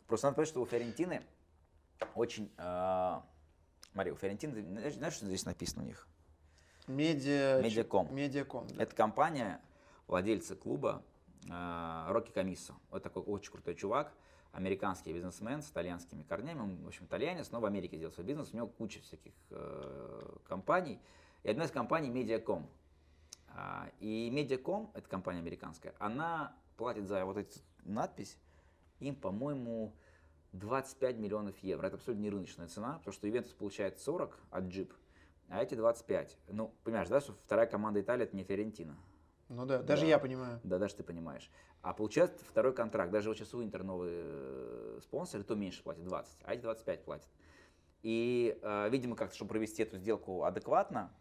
Просто надо понять, что у Фиорентины очень э, Смотри, у Фиорентины, знаешь, что здесь написано у них? Медиа... Медиаком. Медиаком, да. Это компания, владельцы клуба э, Рокки Комиссо. Вот такой очень крутой чувак, американский бизнесмен с итальянскими корнями. Он, в общем, итальянец, но в Америке сделал свой бизнес. У него куча всяких э, компаний. И одна из компаний Mediacom. А, И Mediacom, это компания американская, она платит за вот эту надпись им, по-моему, 25 миллионов евро. Это абсолютно не рыночная цена, потому что Ювентус получает 40 от Джип, а эти 25. Ну, понимаешь, да, что вторая команда Италии это не Фиорентина. Ну да, даже Да. я понимаю. Да, даже ты понимаешь. А получает второй контракт. Даже вот сейчас у Интер новый э, спонсор, то меньше платит 20, а эти 25 платят. И, э, видимо, как-то, чтобы провести эту сделку адекватно,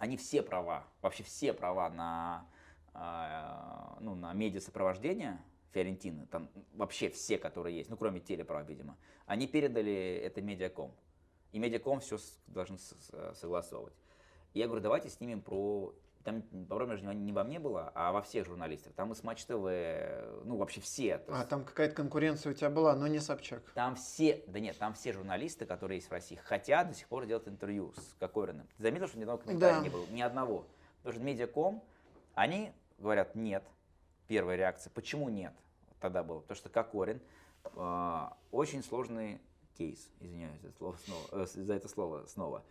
они все права, вообще все права на, э, ну, на медиасопровождение Фиорентины, там вообще все, которые есть, ну, кроме телеправ, видимо, они передали это Медиаком. И Медиаком все с- согласовывать. И я говорю, давайте снимем про... Там проблема же не во мне была, а во всех журналистах. Там и с Матч ТВ, ну, вообще все. то А, есть там какая-то конкуренция у тебя была, но не Собчак. там все, да нет, там все журналисты, которые есть в России, хотят до сих пор делать интервью с Кокориным. Ты заметил, что ни одного комментария Да. не было? Ни одного. Потому что Медиаком, они говорят нет. Первая реакция. Почему нет? Тогда было. Потому что Кокорин э, очень сложный кейс, извиняюсь за, слово снова, э, за это слово снова.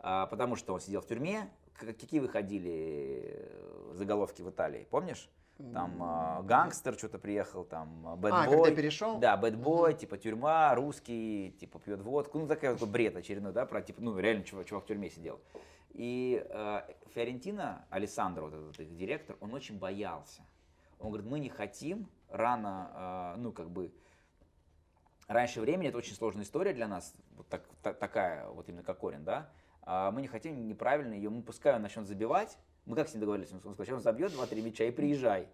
А, потому что он сидел в тюрьме. Какие выходили э, заголовки в Италии, помнишь? Там э, гангстер что-то приехал, там А, бэтбой. когда перешел? Да, бэтбой, типа тюрьма, русский, типа пьет водку. Ну, такой, такой бред очередной, да, про типа, ну, реально чувак, чувак в тюрьме сидел. И э, Фиорентина, Александр, вот этот их директор, он очень боялся. Он говорит, мы не хотим рано, э, ну, как бы, раньше времени, это очень сложная история для нас, вот так- та- такая, вот именно как Корин, да, А мы не хотим неправильно ее, мы пускай он начнет забивать, мы как с ним договорились, он сказал, он забьет 2-3 мяча и приезжай.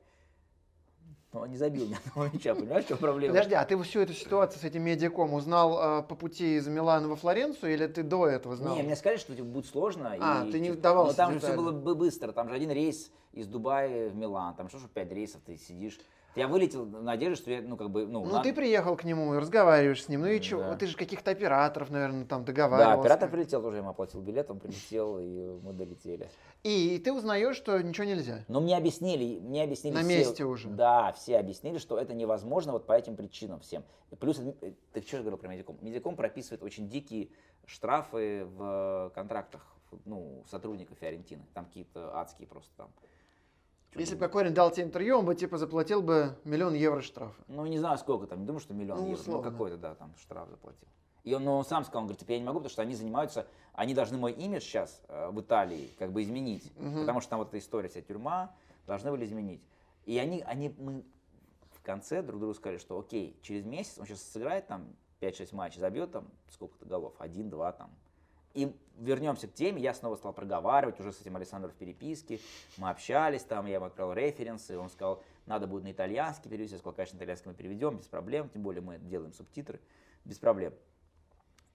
Но он не забил ни одного мяча, понимаешь, в чем проблема? Подожди, а ты всю эту ситуацию с этим медиаком узнал э, по пути из Милана во Флоренцию или ты до этого знал? Не, мне сказали, что типа, будет сложно. А, и, ты не типа, вдавался Но там же все было бы быстро. Там же один рейс из Дубая в Милан. Там что ж пять рейсов ты сидишь. Я вылетел в надежде, что я, ну, как бы, ну, Ну, на- ты приехал к нему и разговариваешь с ним. Ну и чего? Да. Ты же каких-то операторов, наверное, там Да, договаривался. оператор прилетел тоже, я ему оплатил билет, он прилетел, и мы долетели. И ты узнаешь, что ничего нельзя. Но мне объяснили, мне объяснили На все- месте уже. Да, все объяснили, что это невозможно вот по этим причинам всем. И плюс, э, ты что говорил про Медиком? Медиком прописывает очень дикие штрафы в контрактах ну, сотрудников Фиорентины. Там какие-то адские просто там. Если бы Кокорин дал тебе интервью, он бы типа заплатил бы миллион евро штрафа. Ну, не знаю, сколько там, не думаю, что миллион Ну, евро, ну, какой-то, да, там штраф заплатил. И он, но он сам сказал, он говорит, типа, я не могу, потому что они занимаются, они должны мой имидж сейчас э, в Италии как бы изменить, Мгм. потому что там вот эта история, вся тюрьма, должны были изменить. И они, они, мы в конце друг другу сказали, что окей, через месяц он сейчас сыграет там 5-6 матчей, забьет там сколько-то голов, один-два там. И вернемся к теме, я снова стал проговаривать уже с этим Александром в переписке, мы общались там, я ему отправил референсы, он сказал, надо будет на итальянский перевести, я сказал, конечно, на итальянский мы переведем, без проблем, тем более мы делаем субтитры, без проблем.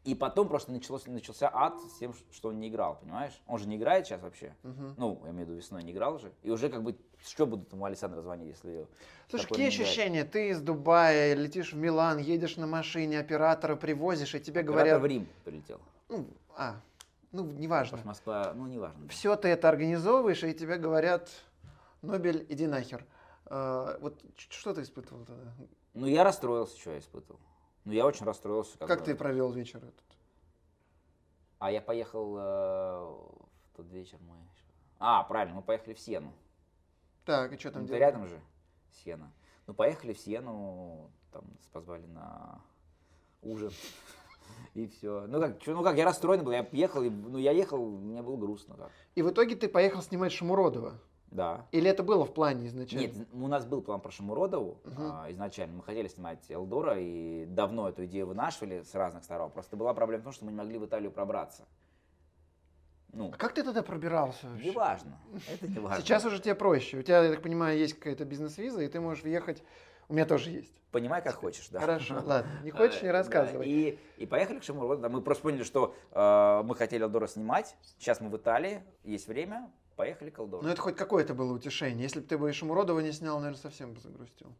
И потом просто началось, начался ад с тем, что он не играл, понимаешь? Он же не играет сейчас вообще. Мгм. Ну, я имею в виду, весной не играл же. И уже как бы, что будут ему Александра звонить, если... Слушай, какие ощущения? Ты из Дубая летишь в Милан, едешь на машине, оператора привозишь, и тебе Оператор говорят... в Рим прилетел. Ну, а, ну, неважно. что Москва, ну, неважно. да. Все ты это организовываешь, и тебе говорят, Нобель, иди нахер. А, вот что ты испытывал тогда? Ну, я расстроился, что я испытывал. Ну, я очень расстроился. Как бы. ты провел вечер этот? А я поехал э, в тот вечер мы... А, правильно, мы поехали в Сену. Так, и что там Ну, ты делали? рядом же, Сена. Ну, поехали в Сену, там нас позвали на ужин. И все. Ну как, ну как, я расстроен был, я ехал, ну я ехал, мне было грустно как. И в итоге ты поехал снимать Шамуродова? Да. Или это было в плане изначально? Нет, у нас был план про Шамуродову Мгм. а, изначально. Мы хотели снимать Элдора, и давно эту идею вынашивали с разных сторон. Просто была проблема в том, что мы не могли в Италию пробраться. Ну, А как ты тогда пробирался вообще? не важно. Это не важно. Сейчас уже тебе проще. У тебя, я так понимаю, есть какая-то бизнес-виза, и ты можешь въехать. У меня тоже есть. Понимай, как хочешь, да. Хорошо, ладно. Не хочешь, не Э, да, рассказывай. И, и поехали к Шамуру. Да, мы просто поняли, что э, мы хотели Элдора снимать. Сейчас мы в Италии, есть время, поехали к Элдору. Ну это хоть какое-то было утешение. Если бы ты бы и Шамуродова не снял, наверное, совсем бы загрустил.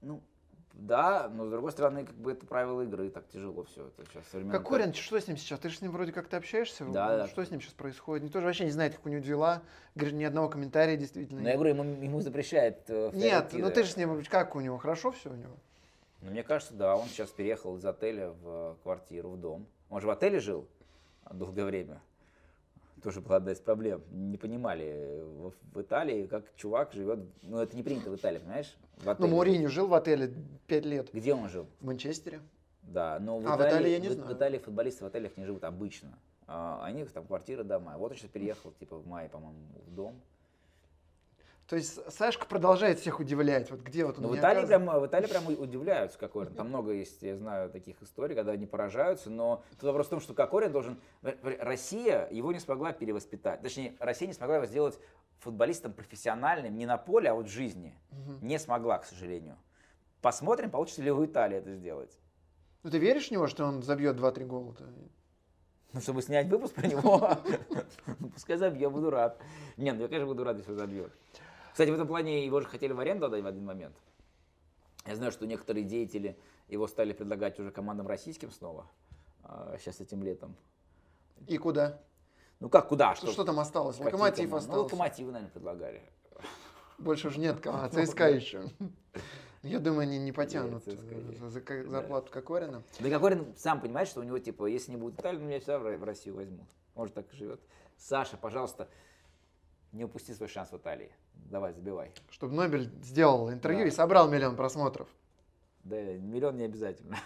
Ну, Да, но с другой стороны, как бы это правила игры, так тяжело все это сейчас. Как Корин, что с ним сейчас? Ты же с ним вроде как-то общаешься? Да, Что с ним сейчас происходит? Никто же вообще не знает, как у него дела. Говорит, ни одного комментария действительно. Но я говорю, ему, ему запрещает. Э, Нет, ну ты же с ним, как у него, хорошо все у него? Ну, мне кажется, да, он сейчас переехал из отеля в квартиру, в дом. Он же в отеле жил долгое время тоже была одна из проблем. Не понимали в, в Италии, как чувак живет. Ну, это не принято в Италии, понимаешь? В ну, Мourinho жил в отеле 5 лет. Где он жил? В Манчестере. Да, но в, а, Италии, в Италии я не в, знаю. В Италии футболисты в отелях не живут обычно. А, они там квартиры, дома. Вот он сейчас переехал, типа, в мае, по-моему, в дом. То есть Сашка продолжает всех удивлять. Вот где вот он ну, в, Италии прям, в Италии прям удивляются Кокорин. Там много есть, я знаю, таких историй, когда они поражаются. Но тут вопрос в том, что Кокорин должен... Россия его не смогла перевоспитать. Точнее, Россия не смогла его сделать футболистом профессиональным не на поле, а вот в жизни. Угу. Не смогла, к сожалению. Посмотрим, получится ли у Италии это сделать. Ну ты веришь в него, что он забьет 2-3 гола? -то? Ну, чтобы снять выпуск про него, ну, пускай забьет, буду рад. Нет, ну я, конечно, буду рад, если забьет. Кстати, в этом плане его же хотели в аренду отдать в один момент. Я знаю, что некоторые деятели его стали предлагать уже командам российским снова, сейчас этим летом. И куда? Ну как куда? Что, что там осталось? Локомотив ну, остался. Ну, локомотивы, наверное, предлагали. Больше уже нет команд, ЦСКА еще. Я думаю, они не потянут за, за зарплату Кокорина. Да Кокорин сам понимает, что у него, типа, если не будет Италии, меня всегда в Россию возьмут. Он же так живет. Саша, пожалуйста, не упусти свой шанс в Италии. Давай, забивай. Чтобы Нобель сделал интервью да. и собрал миллион просмотров. Да, миллион не обязательно.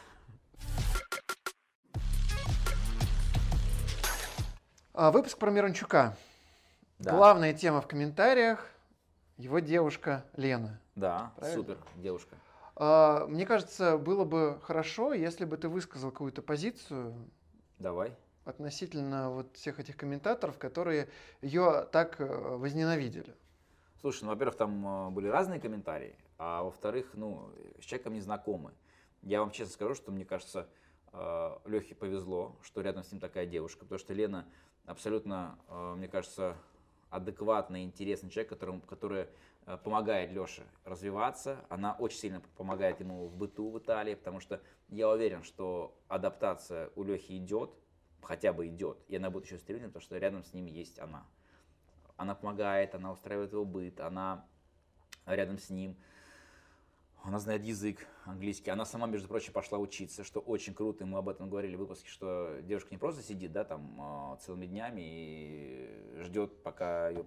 А, выпуск про Мирончука. Да. Главная тема в комментариях – его девушка Лена. Да, Правильно? супер девушка. А, мне кажется, было бы хорошо, если бы ты высказал какую-то позицию. Давай относительно вот всех этих комментаторов, которые ее так э, возненавидели? Слушай, ну, во-первых, там э, были разные комментарии, а во-вторых, ну, с человеком не знакомы. Я вам честно скажу, что мне кажется, э, Лехе повезло, что рядом с ним такая девушка, потому что Лена абсолютно, мне кажется, адекватный, интересный человек, которому, который помогает Леше развиваться. Она очень сильно помогает ему в быту в Италии, потому что я уверен, что адаптация у Лехи идет хотя бы идет, и она будет еще стабильной, потому что рядом с ним есть она. Она помогает, она устраивает его быт, она рядом с ним, она знает язык английский, она сама, между прочим, пошла учиться, что очень круто, и мы об этом говорили в выпуске, что девушка не просто сидит, да, там, а, целыми днями и ждет, пока ее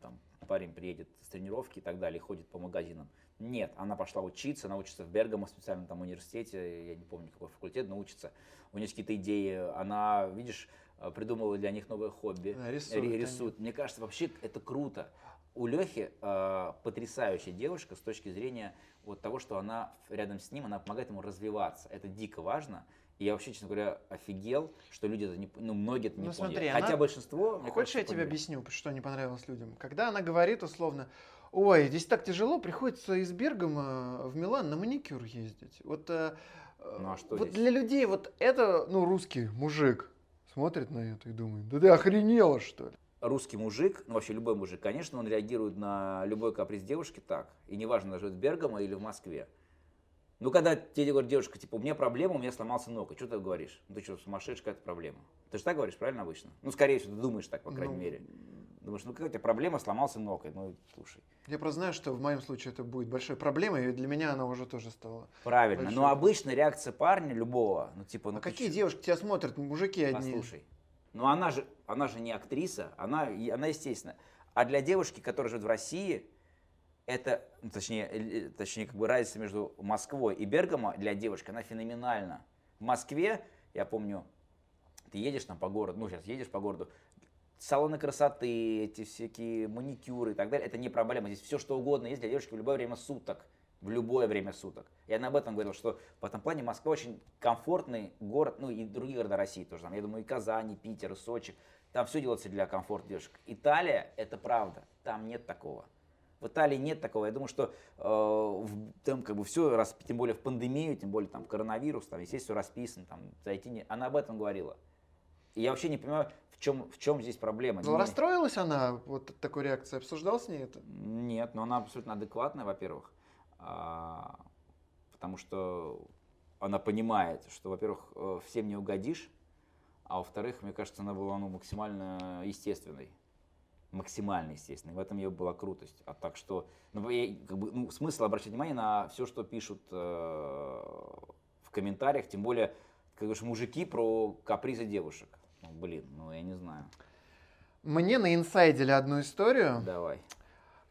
там, парень приедет с тренировки и так далее, ходит по магазинам. Нет, она пошла учиться, она учится в Бергамо, в специальном там университете, я не помню какой факультет, но учится. У нее есть какие-то идеи, она, видишь, э, придумала для них новое хобби. Рисует. рисует. Мне кажется, вообще это круто. У Лехи э, потрясающая девушка с точки зрения вот того, что она рядом с ним, она помогает ему развиваться. Это дико важно. И я вообще, честно говоря, офигел, что люди это не, ну, многие это не ну, поняли. Смотри, Хотя она... большинство, мне Хочешь, кажется, я тебе объясню, что не понравилось людям? Когда она говорит условно, ой, здесь так тяжело, приходится из Бергама в Милан на маникюр ездить. Вот, э, ну, а что вот здесь? для людей вот это, ну, русский мужик смотрит на это и думает, да ты охренела, что ли? русский мужик, ну вообще любой мужик, конечно, он реагирует на любой каприз девушки так. И неважно, живет в Бергамо или в Москве. Ну, когда тебе говорят, девушка, типа, у меня проблема, у меня сломался ноготь, что ты говоришь? Ну, ты что, сумасшедшая, какая-то проблема? Ты же так говоришь, правильно, обычно? Ну, скорее всего, ты думаешь так, по крайней ну, мере. Думаешь, ну какая у тебя проблема, сломался ноготь, ну слушай. Я просто знаю, что в моем случае это будет большой проблемой, и для меня она уже тоже стала. Правильно, большой. но обычно реакция парня любого, ну типа... Ну, а какие девушки тебя смотрят, мужики одни? Послушай, ну она же, она же не актриса, она, она естественно. А для девушки, которая живет в России, это, ну, точнее, э, точнее, как бы разница между Москвой и Бергамо для девушки, она феноменальна. В Москве, я помню, ты едешь там по городу, ну сейчас едешь по городу, салоны красоты, эти всякие маникюры и так далее, это не проблема. Здесь все что угодно есть для девушки в любое время суток. В любое время суток. Я об этом говорил, что в этом плане Москва очень комфортный город, ну и другие города России тоже. Там, я думаю, и Казань, и Питер, и Сочи. Там все делается для комфорта девушек. Италия, это правда, там нет такого. В Италии нет такого. Я думаю, что э, там как бы все, раз, тем более в пандемию, тем более там коронавирус, там, естественно, все расписано, там, зайти не... Она об этом говорила. И я вообще не понимаю, в чем, в чем здесь проблема. Ну, расстроилась она вот такой реакцией? Обсуждал с ней это? Нет, но она абсолютно адекватная, во-первых. А, потому что она понимает, что, во-первых, э, всем не угодишь, а во-вторых, мне кажется, она была ну, максимально естественной. Максимально естественной. В этом ее была крутость. А так что, ну, я, как бы, ну, смысл обращать внимание на все, что пишут э, в комментариях, тем более, как говоришь, мужики про капризы девушек. Ну, блин, ну я не знаю. Мне на инсайдили одну историю. Давай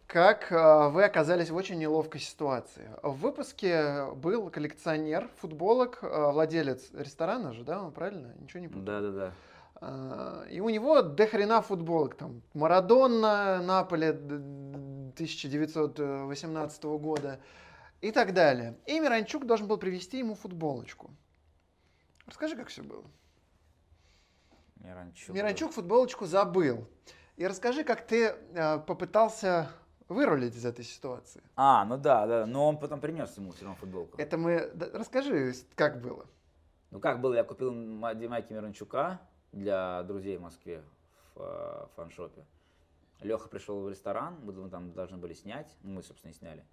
как э, вы оказались в очень неловкой ситуации. В выпуске был коллекционер футболок, э, владелец ресторана же, да, он правильно? Ничего не путаю. Да, да, да. И у него до хрена футболок. Там Марадонна, Наполе 1918 года и так далее. И Миранчук должен был привезти ему футболочку. Расскажи, как все было. Миранчук. Миранчук футболочку забыл. И расскажи, как ты э, попытался вырулить из этой ситуации. А, ну да, да, но он потом принес ему все равно футболку. Это мы... Расскажи, как было. Ну как было, я купил Майки Мирончука для друзей в Москве в э, фаншопе. Леха пришел в ресторан, мы там должны были снять, ну, мы, собственно, и сняли.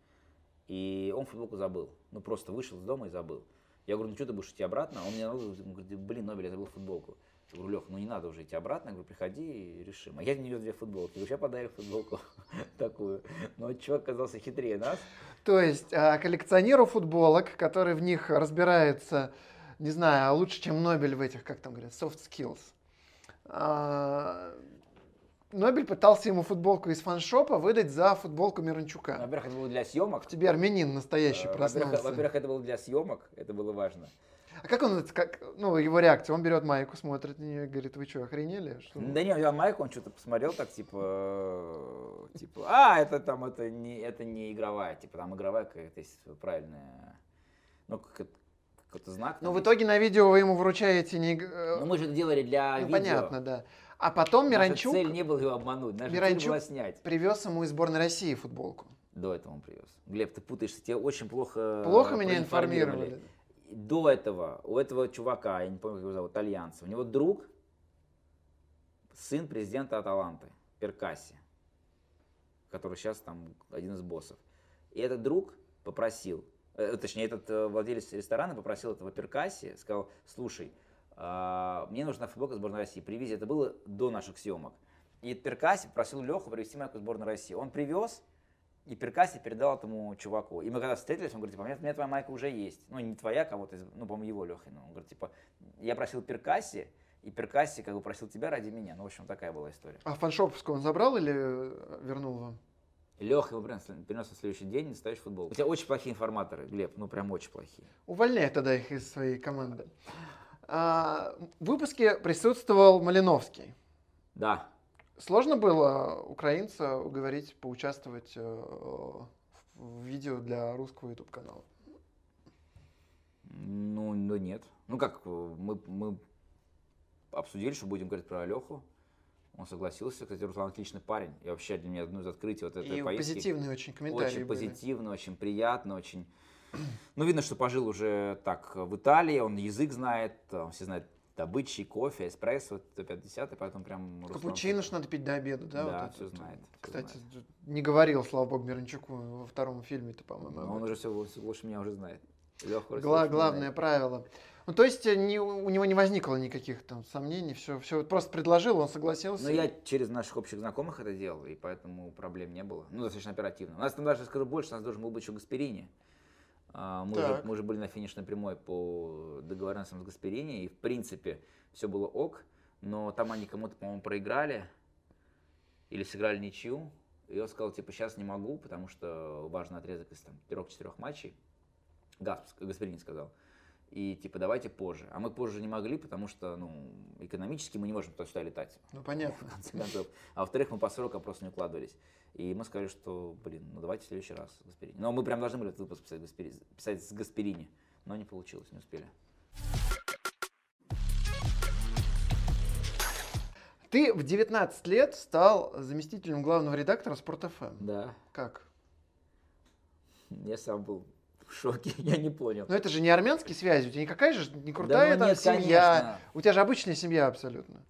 И он футболку забыл. Ну, просто вышел из дома и забыл. Я говорю, ну что ты будешь идти обратно? Он мне говорит, блин, Нобель, я забыл футболку. Я говорю, Лех, ну не надо уже идти обратно, я говорю, приходи и решим. А я не вез две футболки. Я говорю, сейчас подарю футболку такую. Но чувак оказался хитрее нас. То есть а, коллекционеру футболок, который в них разбирается, не знаю, а лучше, чем Нобель в этих, как там говорят, soft skills. А, Нобель пытался ему футболку из фаншопа выдать за футболку Миранчука. Во-первых, это было для съемок. Тебе армянин настоящий проснулся. Во-первых, это было для съемок, это было важно. А как он, как, ну, его реакция? Он берет майку, смотрит на нее и говорит, вы что, охренели? Что? Да не, он взял майку, он что-то посмотрел так, типа, э, типа, а, это там, это не, это не игровая, типа, там игровая какая-то есть правильная, ну, какой-то знак. Ну, в итоге на видео вы ему вручаете не... Э, ну, мы же это делали для ну, видео. понятно, да. А потом Миранчук... Наша цель не была его обмануть, наша Миранчук цель была снять. привез ему из сборной России футболку. До этого он привез. Глеб, ты путаешься, тебя очень плохо Плохо меня информировали до этого, у этого чувака, я не помню, как его зовут, итальянца, у него друг, сын президента Аталанты, Перкаси, который сейчас там один из боссов. И этот друг попросил, э, точнее, этот э, владелец ресторана попросил этого Перкаси, сказал, слушай, э, мне нужна футболка сборной России, привези. Это было до наших съемок. И Перкаси попросил Леху привезти майку сборной России. Он привез, и Перкаси передал этому чуваку. И мы когда встретились, он говорит, типа, у меня, у меня твоя майка уже есть. Ну, не твоя, кого-то из, ну, по-моему, его Лехина. Он говорит, типа, я просил Перкаси, и Перкаси как бы просил тебя ради меня. Ну, в общем, такая была история. А фаншоповскую он забрал или вернул вам? Леха его принес, принес на следующий день настоящий футбол. У тебя очень плохие информаторы, Глеб, ну прям очень плохие. Увольняй тогда их из своей команды. А, в выпуске присутствовал Малиновский. Да. Сложно было украинца уговорить поучаствовать э, в видео для русского YouTube канала? Ну, ну нет. Ну как, мы, мы обсудили, что будем говорить про Алеху. Он согласился. Кстати, Руслан отличный парень. И вообще для меня одно из открытий вот этой и поездки. позитивные очень комментарии Очень были. позитивно, очень приятно, очень... Ну, видно, что пожил уже так в Италии, он язык знает, все знают добычи, кофе, эспрессо, 150, поэтому прям... Капучино ж надо пить до обеда, да? Да, вот все это. знает. Кстати, знает. не говорил, слава богу, Миранчуку во втором фильме-то, по-моему. Он уже все лучше меня уже знает. Гла- главное знает. правило. Ну, то есть э, не, у него не возникло никаких там сомнений, все, все просто предложил, он согласился. Ну, я через наших общих знакомых это делал, и поэтому проблем не было. Ну, достаточно оперативно. У нас там даже, скажу больше, у нас должен был быть еще Гасперини. А, мы уже, мы уже были на финишной прямой по договоренностям с Гасперини, и в принципе все было ок, но там они кому-то, по-моему, проиграли или сыграли ничью. И он сказал, типа, сейчас не могу, потому что важный отрезок из там трех-четырех матчей. Гасп, Гасперини сказал. И типа давайте позже. А мы позже не могли, потому что ну, экономически мы не можем туда-сюда летать. Ну понятно. А во-вторых, мы по срокам просто не укладывались. И мы сказали, что, блин, ну давайте в следующий раз Гасперини. Но мы прям должны были этот выпуск писать, Гасперини, писать с Гасперини. Но не получилось, не успели. Ты в 19 лет стал заместителем главного редактора Спорт.ФМ. Да. Как? Я сам был в шоке, я не понял. Но это же не армянские связи, у тебя никакая же не крутая да, ну, нет, семья. Конечно. У тебя же обычная семья абсолютно.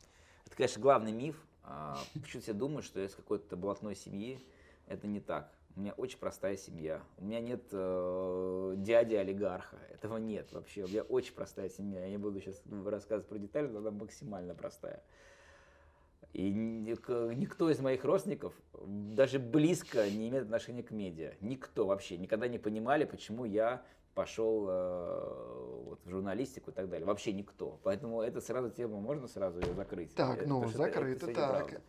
Это, конечно, главный миф. А, почему все думают, что я из какой-то блатной семьи. Это не так. У меня очень простая семья. У меня нет э, дяди олигарха. Этого нет вообще. У меня очень простая семья. Я не буду сейчас рассказывать про детали, но она максимально простая. И никто из моих родственников даже близко не имеет отношения к медиа. Никто вообще. Никогда не понимали, почему я пошел э, вот, в журналистику и так далее. Вообще никто. Поэтому это сразу тему можно сразу ее закрыть. Так, это, ну, закрыто, так.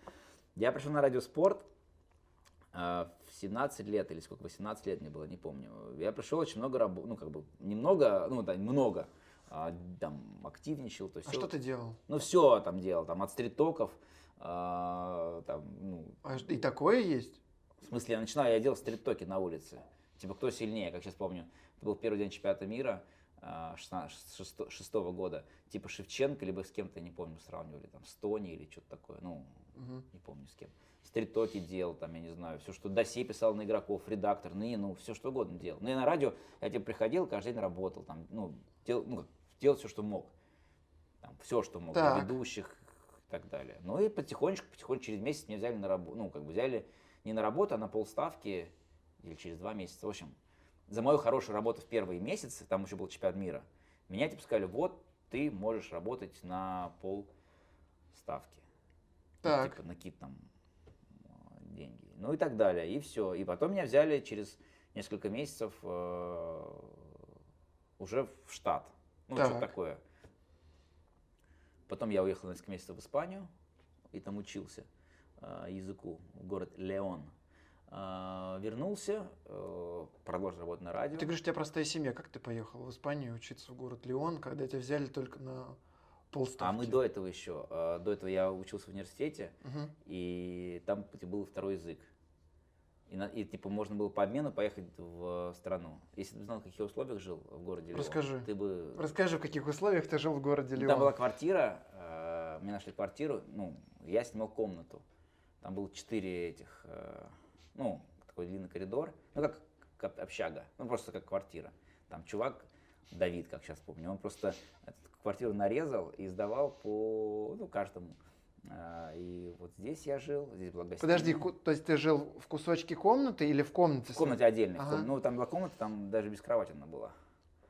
Я пришел на радиоспорт э, в 17 лет или сколько, 18 лет мне было, не помню. Я пришел очень много работы, ну как бы немного, ну да, много, а, там активничал. То есть а все, что ты делал? Ну все там делал, там от стритоков, а, там, ну. А и такое есть? В смысле, я начинал, я делал стрит-токи на улице. Типа, кто сильнее, как сейчас помню. Это был первый день чемпионата мира 16, а, года. Типа Шевченко, либо с кем-то, не помню, сравнивали, там, с Тони или что-то такое. Ну, угу. не помню с кем. Стрит-токи делал, там, я не знаю, все, что досей писал на игроков, редактор, ну, ну, все что угодно делал. Ну, я на радио, я типа приходил, каждый день работал, там, ну, дел, ну делал все, что мог. Там, все, что мог. Так. Ведущих и так далее. Ну, и потихонечку, потихонечку, через месяц меня взяли на работу, ну, как бы взяли не на работу, а на полставки, или через два месяца. В общем, за мою хорошую работу в первые месяцы, там еще был чемпионат мира, меня типа сказали, вот ты можешь работать на пол ставки. Так. Ну, типа на какие-то там деньги. Ну и так далее. И все. И потом меня взяли через несколько месяцев э, уже в штат. Ну, так. что такое. Потом я уехал на несколько месяцев в Испанию и там учился э, языку в город Леон. А, вернулся, э, продолжил работать на радио. Ты говоришь, у тебя простая семья. Как ты поехал в Испанию учиться в город Леон, когда тебя взяли только на полставки? А мы до этого еще, э, до этого я учился в университете, угу. и там был второй язык. И, и типа можно было по обмену поехать в страну. Если ты знал, в каких условиях жил в городе Леон, Расскажи. ты бы... Расскажи, в каких условиях ты жил в городе Леон. Там была квартира, э, мне нашли квартиру, ну, я снимал комнату. Там было четыре этих ну, такой длинный коридор, ну, как, как общага, ну, просто как квартира. Там чувак, Давид, как сейчас помню, он просто эту квартиру нарезал и сдавал по, ну, каждому. А, и вот здесь я жил, здесь была гостиная. Подожди, то есть ты жил в кусочке комнаты или в комнате? В комнате отдельной. Ага. Ну, там была комната, там даже без кровати она была.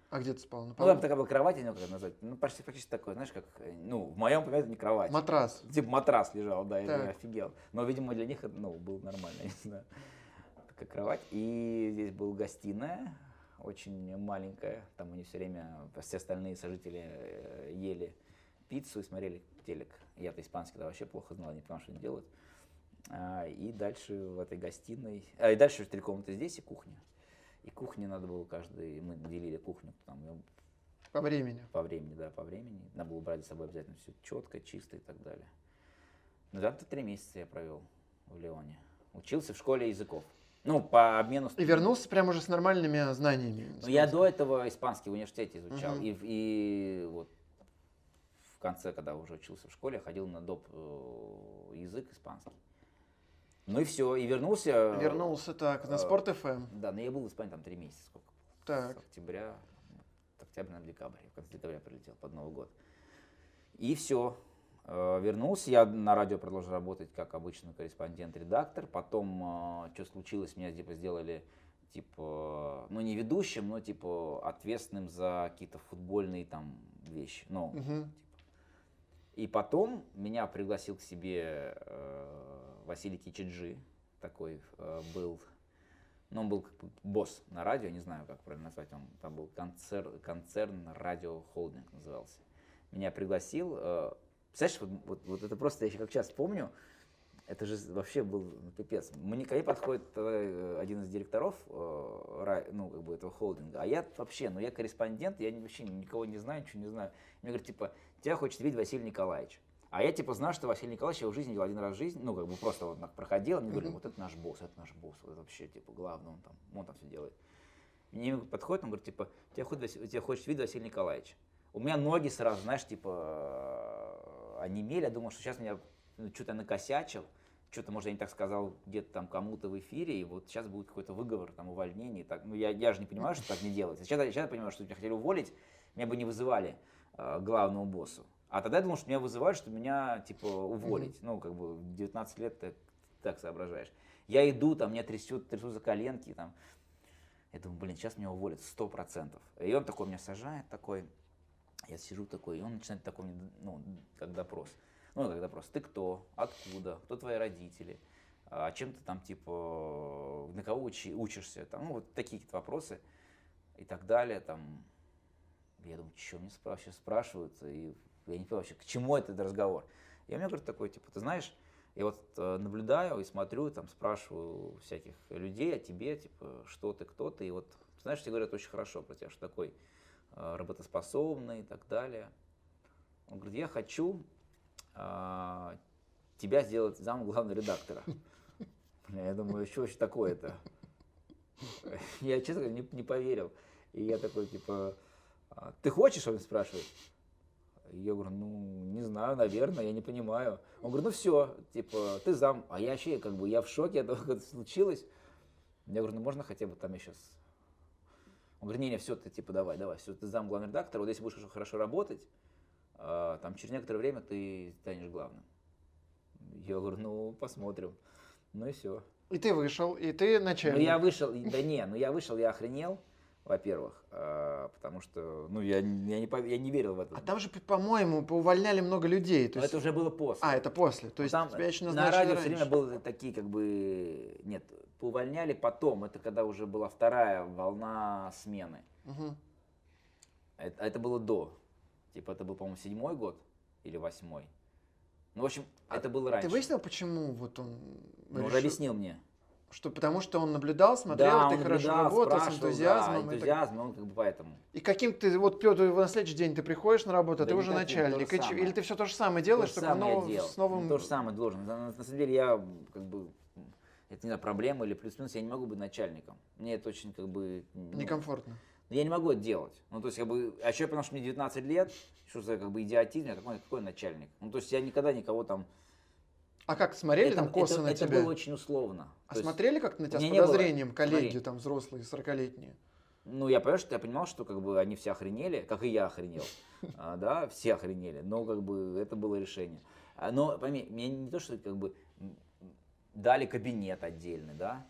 А где ты спал? На? Ну, там такая была кровать, я не знаю, как назвать. Ну, почти, почти такой, знаешь, как, ну, в моем понимании это не кровать. Матрас. Типа матрас лежал, да, так. я офигел. Но, видимо, для них это, ну, было нормально, я не знаю. Такая кровать. И здесь была гостиная, очень маленькая. Там они все время, все остальные сожители э, ели пиццу и смотрели телек. Я-то испанский да, вообще плохо знал, не понимал, что они делают. А, и дальше в этой гостиной, а, и дальше три комнаты здесь и кухня. И кухни надо было каждый, мы делили кухню там. По времени. По времени, да, по времени. Надо было брать с собой обязательно все четко, чисто и так далее. Ну, там-то три месяца я провел в Леоне. Учился в школе языков. Ну, по обмену... И вернулся прямо уже с нормальными знаниями. Ну, я до этого испанский в университете изучал. Угу. И, и вот в конце, когда уже учился в школе, ходил на доп. Э, язык испанский. Ну и все, и вернулся. Вернулся так, на э, Спорт ФМ. Да, но я был в Испании там три месяца, сколько? Так. С октября, октябрь на декабрь, в конце декабря прилетел под Новый год. И все, э, вернулся, я на радио продолжил работать как обычный корреспондент-редактор. Потом, э, что случилось, меня типа сделали типа, ну не ведущим, но типа ответственным за какие-то футбольные там вещи. Ну, угу. типа. И потом меня пригласил к себе Василий Кичиджи такой э, был, ну, он был как бы босс на радио, не знаю, как правильно назвать, он там был концерн, концерн радио холдинг назывался. Меня пригласил, э, представляешь, вот, вот, вот это просто, я еще как сейчас помню, это же вообще был ну, пипец. Мне ко мне подходит э, один из директоров э, ну, как бы этого холдинга, а я вообще, ну я корреспондент, я вообще никого не знаю, ничего не знаю. Мне говорят, типа, тебя хочет видеть Василий Николаевич. А я типа знаю, что Василий Николаевич его в жизни делал один раз в жизни, ну, как бы просто вот так проходил, мне говорили, вот это наш босс, это наш босс, вот это вообще, типа, главное, он там, он там все делает. Мне подходит, он говорит, типа, тебя, хочет, тебя хочет видеть Василий Николаевич. У меня ноги сразу, знаешь, типа, онемели, я думал, что сейчас меня ну, что-то накосячил, что-то, может, я не так сказал где-то там кому-то в эфире, и вот сейчас будет какой-то выговор, там, увольнение. Так, ну, я, я же не понимаю, что так не делается. Сейчас, сейчас я понимаю, что меня хотели уволить, меня бы не вызывали э, главному боссу. А тогда я думал, что меня вызывают, что меня, типа, уволить. Mm-hmm. Ну, как бы, 19 лет, это так соображаешь. Я иду, там, меня трясут, трясутся коленки, там. Я думаю, блин, сейчас меня уволят, сто процентов. И он такой меня сажает, такой, я сижу такой, и он начинает такой, ну, как допрос. Ну, как допрос, ты кто, откуда, кто твои родители, а чем ты там, типа, на кого учи, учишься, там, ну, вот такие вопросы и так далее, там. Я думаю, что мне вообще спрашивают, и я не понимаю вообще, к чему этот разговор. И у меня говорит такой, типа, ты знаешь, я вот э, наблюдаю и смотрю, там спрашиваю всяких людей о тебе, типа, что ты, кто ты, и вот, знаешь, тебе говорят очень хорошо про тебя, что такой э, работоспособный и так далее. Он говорит, я хочу э, тебя сделать зам главного редактора. Я думаю, что вообще такое-то? Я, честно говоря, не, не поверил. И я такой, типа, «А ты хочешь, он спрашивает? Я говорю, ну, не знаю, наверное, я не понимаю. Он говорит, ну все, типа, ты зам. А я вообще, как бы, я в шоке от того, как это случилось. Я говорю, ну можно хотя бы там я сейчас... Он говорит, не-не, все, ты типа давай, давай, все, ты зам главный редактор, вот если будешь хорошо работать, а, там через некоторое время ты станешь главным. Я говорю, ну, посмотрим. Ну и все. И ты вышел, и ты начальник. Ну я вышел, да не, ну я вышел, я охренел во-первых, э, потому что, ну, я, я, не, я не верил в это. А там же, по-моему, поувольняли много людей. То есть... Это уже было после. А, это после. То есть там, тебя еще На радио раньше. все время были такие, как бы, нет, поувольняли потом. Это когда уже была вторая волна смены. Угу. Это, это было до. Типа, это был, по-моему, седьмой год или восьмой. Ну, в общем, а это было раньше. Ты выяснил, почему вот он Ну, решил... объяснил мне. Что потому что он наблюдал, смотрел, да, ты хорошо работал, с энтузиазмом. Да, энтузиазм, он как бы поэтому. И каким ты, вот Петр, на следующий день ты приходишь на работу, а да ты уже начальник. И, или ты все то же самое делаешь, то только самое нов, с новым... То же самое должен. На, на самом деле я как бы, это не знаю, проблема или плюс-минус, я не могу быть начальником. Мне это очень как бы... Ну, Некомфортно. Я не могу это делать. Ну, то есть, как бы, а еще потому что мне 19 лет, что за как бы идиотизм, я какой, какой начальник. Ну, то есть я никогда никого там а как смотрели это, там косо это, на это тебя? было очень условно. А То смотрели как на тебя с подозрением коллеги, Смотри. там взрослые, 40-летние? Ну, я понимаю, что я понимал, что как бы они все охренели, как и я охренел. А, да, все охренели, но как бы это было решение. А, но пойми, мне не то, что как бы дали кабинет отдельный, да,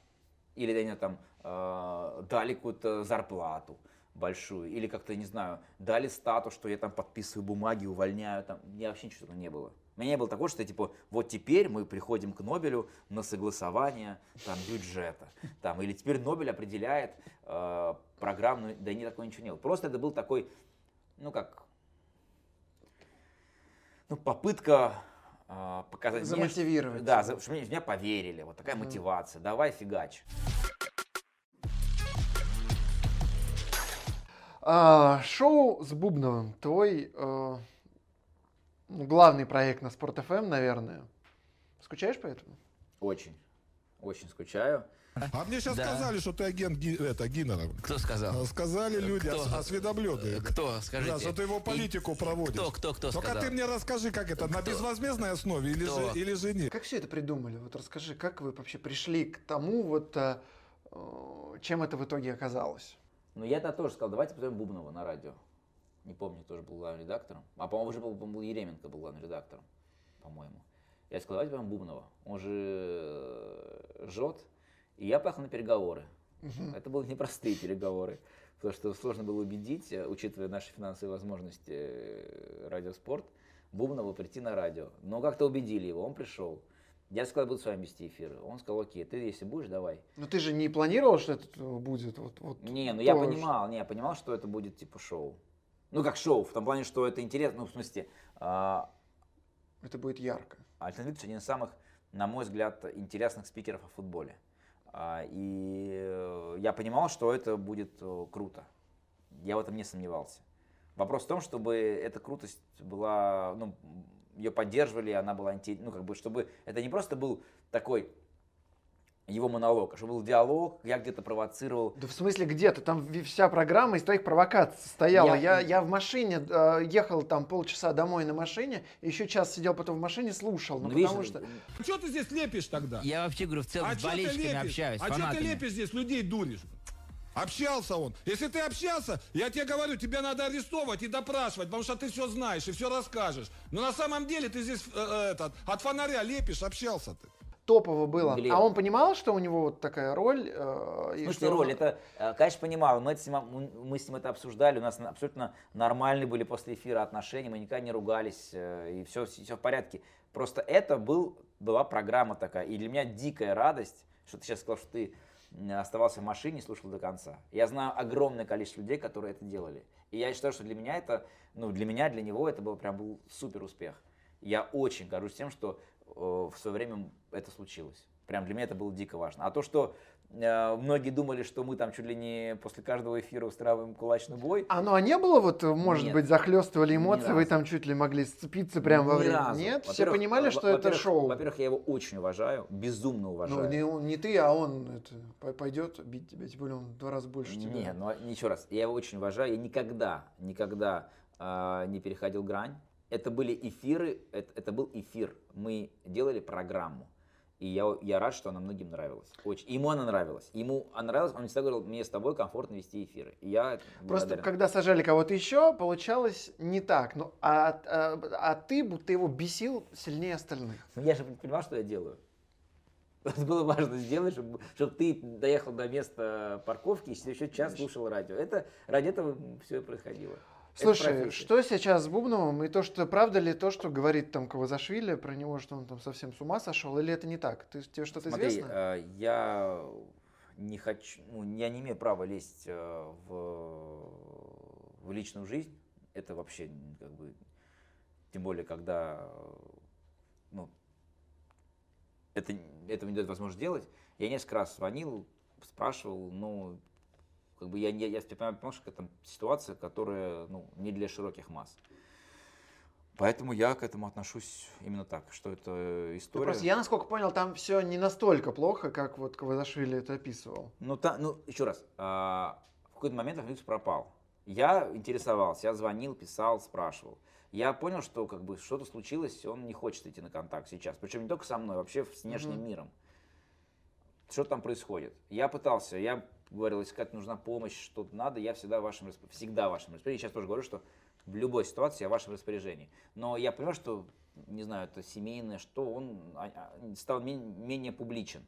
или они там э, дали какую-то зарплату большую, или как-то, не знаю, дали статус, что я там подписываю бумаги, увольняю, там, я вообще ничего не было. У меня не было такого, что типа вот теперь мы приходим к Нобелю на согласование там, бюджета. Там, или теперь Нобель определяет э, программную, да не такое ничего не было. Просто это был такой, ну как, ну попытка э, показать Замотивировать. Мне, да, за, чтобы меня поверили. Вот такая mm. мотивация. Давай фигач. А, шоу с Бубновым. Твой э, главный проект на Спорт ФМ, эм, наверное. Скучаешь по этому? Очень. Очень скучаю. А мне сейчас да. сказали, что ты агент Ги, это, Гиннера. Кто сказал? Сказали люди, кто? осведомленные. Кто? Скажите. Да, что ты его политику И... проводишь. Кто, кто, кто Только сказал? ты мне расскажи, как это, кто? на безвозмездной основе или же, или же нет? Как все это придумали? Вот расскажи, как вы вообще пришли к тому, вот, э, чем это в итоге оказалось? Ну, я тогда тоже сказал, давайте позовем Бубнова на радио не помню, тоже был главным редактором. А, по-моему, уже был, был Еременко был главным редактором, по-моему. Я сказал, давайте возьмем Бубнова, он же э, жжет. И я поехал на переговоры. Угу. Это были непростые переговоры, потому что сложно было убедить, э, учитывая наши финансовые возможности э, радиоспорт, Бубнова прийти на радио. Но как-то убедили его, он пришел. Я сказал, буду с вами вести эфир. Он сказал, окей, ты если будешь, давай. Но ты же не планировал, что это будет вот, вот Не, ну я понимал, не, я понимал, что это будет типа шоу. Ну, как шоу, в том плане, что это интересно, ну, в смысле... А... Это будет ярко. Викторович один из самых, на мой взгляд, интересных спикеров о футболе. А, и э, я понимал, что это будет э, круто. Я в этом не сомневался. Вопрос в том, чтобы эта крутость была, ну, ее поддерживали, она была, ну, как бы, чтобы это не просто был такой его монолог, а чтобы был диалог, я где-то провоцировал. Да в смысле где-то? Там вся программа из твоих провокаций состояла. Я, я, я в машине э, ехал там полчаса домой на машине, еще час сидел потом в машине, слушал. Ну, ну потому видишь, что... А что ты здесь лепишь тогда? Я вообще говорю, в целом а с болельщиками общаюсь, А что ты лепишь здесь, людей дуришь? Общался он. Если ты общался, я тебе говорю, тебе надо арестовывать и допрашивать, потому что ты все знаешь и все расскажешь. Но на самом деле ты здесь э, э, этот, от фонаря лепишь, общался ты. Топово было. Глеб. А он понимал, что у него вот такая роль? Э, и что он- роль, это, э, конечно, понимал, мы, с ним, мы с ним это обсуждали, у нас на- абсолютно нормальные были после эфира отношения, мы никогда не ругались, э, и все, все в порядке. Просто это был, была программа такая, и для меня дикая радость, что ты сейчас сказал, что ты оставался в машине и слушал до конца. Я знаю огромное количество людей, которые это делали. И я считаю, что для меня это, ну, для меня, для него это был прям был супер успех. Я очень горжусь тем, что в свое время это случилось. Прям для меня это было дико важно. А то, что э, многие думали, что мы там чуть ли не после каждого эфира устраиваем кулачный бой, А ну а не было вот, э, может Нет. быть, захлестывали эмоции, вы там чуть ли могли сцепиться прямо во Ни время? разу. Нет? Все понимали, во- что это шоу? Во-первых, я его очень уважаю, безумно Ну, уважаю. не, не ты, а он это, пой- пойдет бить тебя, тем более он в два раза больше тебя. Не, ну еще раз, я его очень уважаю. Я никогда, никогда а, не переходил грань. Это были эфиры, это, это был эфир. Мы делали программу. И я, я рад, что она многим нравилась. Очень. Ему она нравилась. Ему она нравилась, он всегда говорил, мне с тобой комфортно вести эфиры. И я Просто благодарен. когда сажали кого-то еще, получалось не так. Ну, а, а, а ты будто его бесил сильнее остальных. Ну, я же понимал, что я делаю. Это было важно сделать, чтобы, чтобы ты доехал до места парковки и еще час слушал радио. Это ради этого все происходило. Слушай, что сейчас с Бубновым? И то, что правда ли то, что говорит там Кавазашвили про него, что он там совсем с ума сошел, или это не так? Ты, тебе что-то Смотри, известно? э, я не хочу, ну, я не имею права лезть э, в, в личную жизнь. Это вообще как бы, тем более, когда, ну, это, этого не дает возможность делать. Я несколько раз звонил, спрашивал, ну, как бы я, я, я понимаю, что это ситуация, которая, ну, не для широких масс. Поэтому я к этому отношусь именно так, что это Ну, история. просто я, насколько понял, там все не настолько плохо, как вот Кавазашвили это описывал. Ну, та, ну еще раз, а, в какой-то момент Ахмедович пропал. Я интересовался, я звонил, писал, спрашивал. Я понял, что как бы что-то случилось, он не хочет идти на контакт сейчас. Причем не только со мной, вообще с внешним Мгм. миром. Что там происходит? Я пытался, я говорил, искать нужна помощь, что-то надо, я всегда в вашем, всегда в вашем распоряжении. Сейчас тоже говорю, что в любой ситуации я в вашем распоряжении. Но я понимаю, что, не знаю, это семейное, что он а, а, стал мен- менее публичен.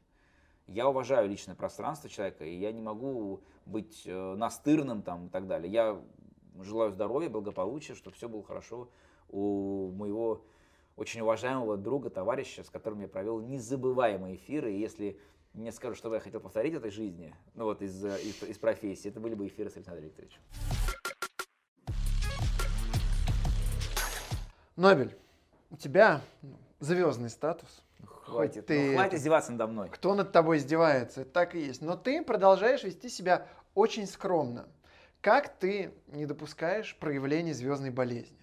Я уважаю личное пространство человека, и я не могу быть э, настырным там и так далее. Я желаю здоровья, благополучия, чтобы все было хорошо у моего очень уважаемого друга, товарища, с которым я провел незабываемые эфиры. И если мне скажут, что я хотел повторить этой жизни, ну вот из, э, из, из профессии, это были бы эфиры с Александром Викторовичем. Нобель, у тебя ну, звездный статус. Хватит, ты ну, хватит издеваться надо мной. Кто над тобой издевается, это так и есть. Но ты продолжаешь вести себя очень скромно. Как ты не допускаешь проявления звездной болезни?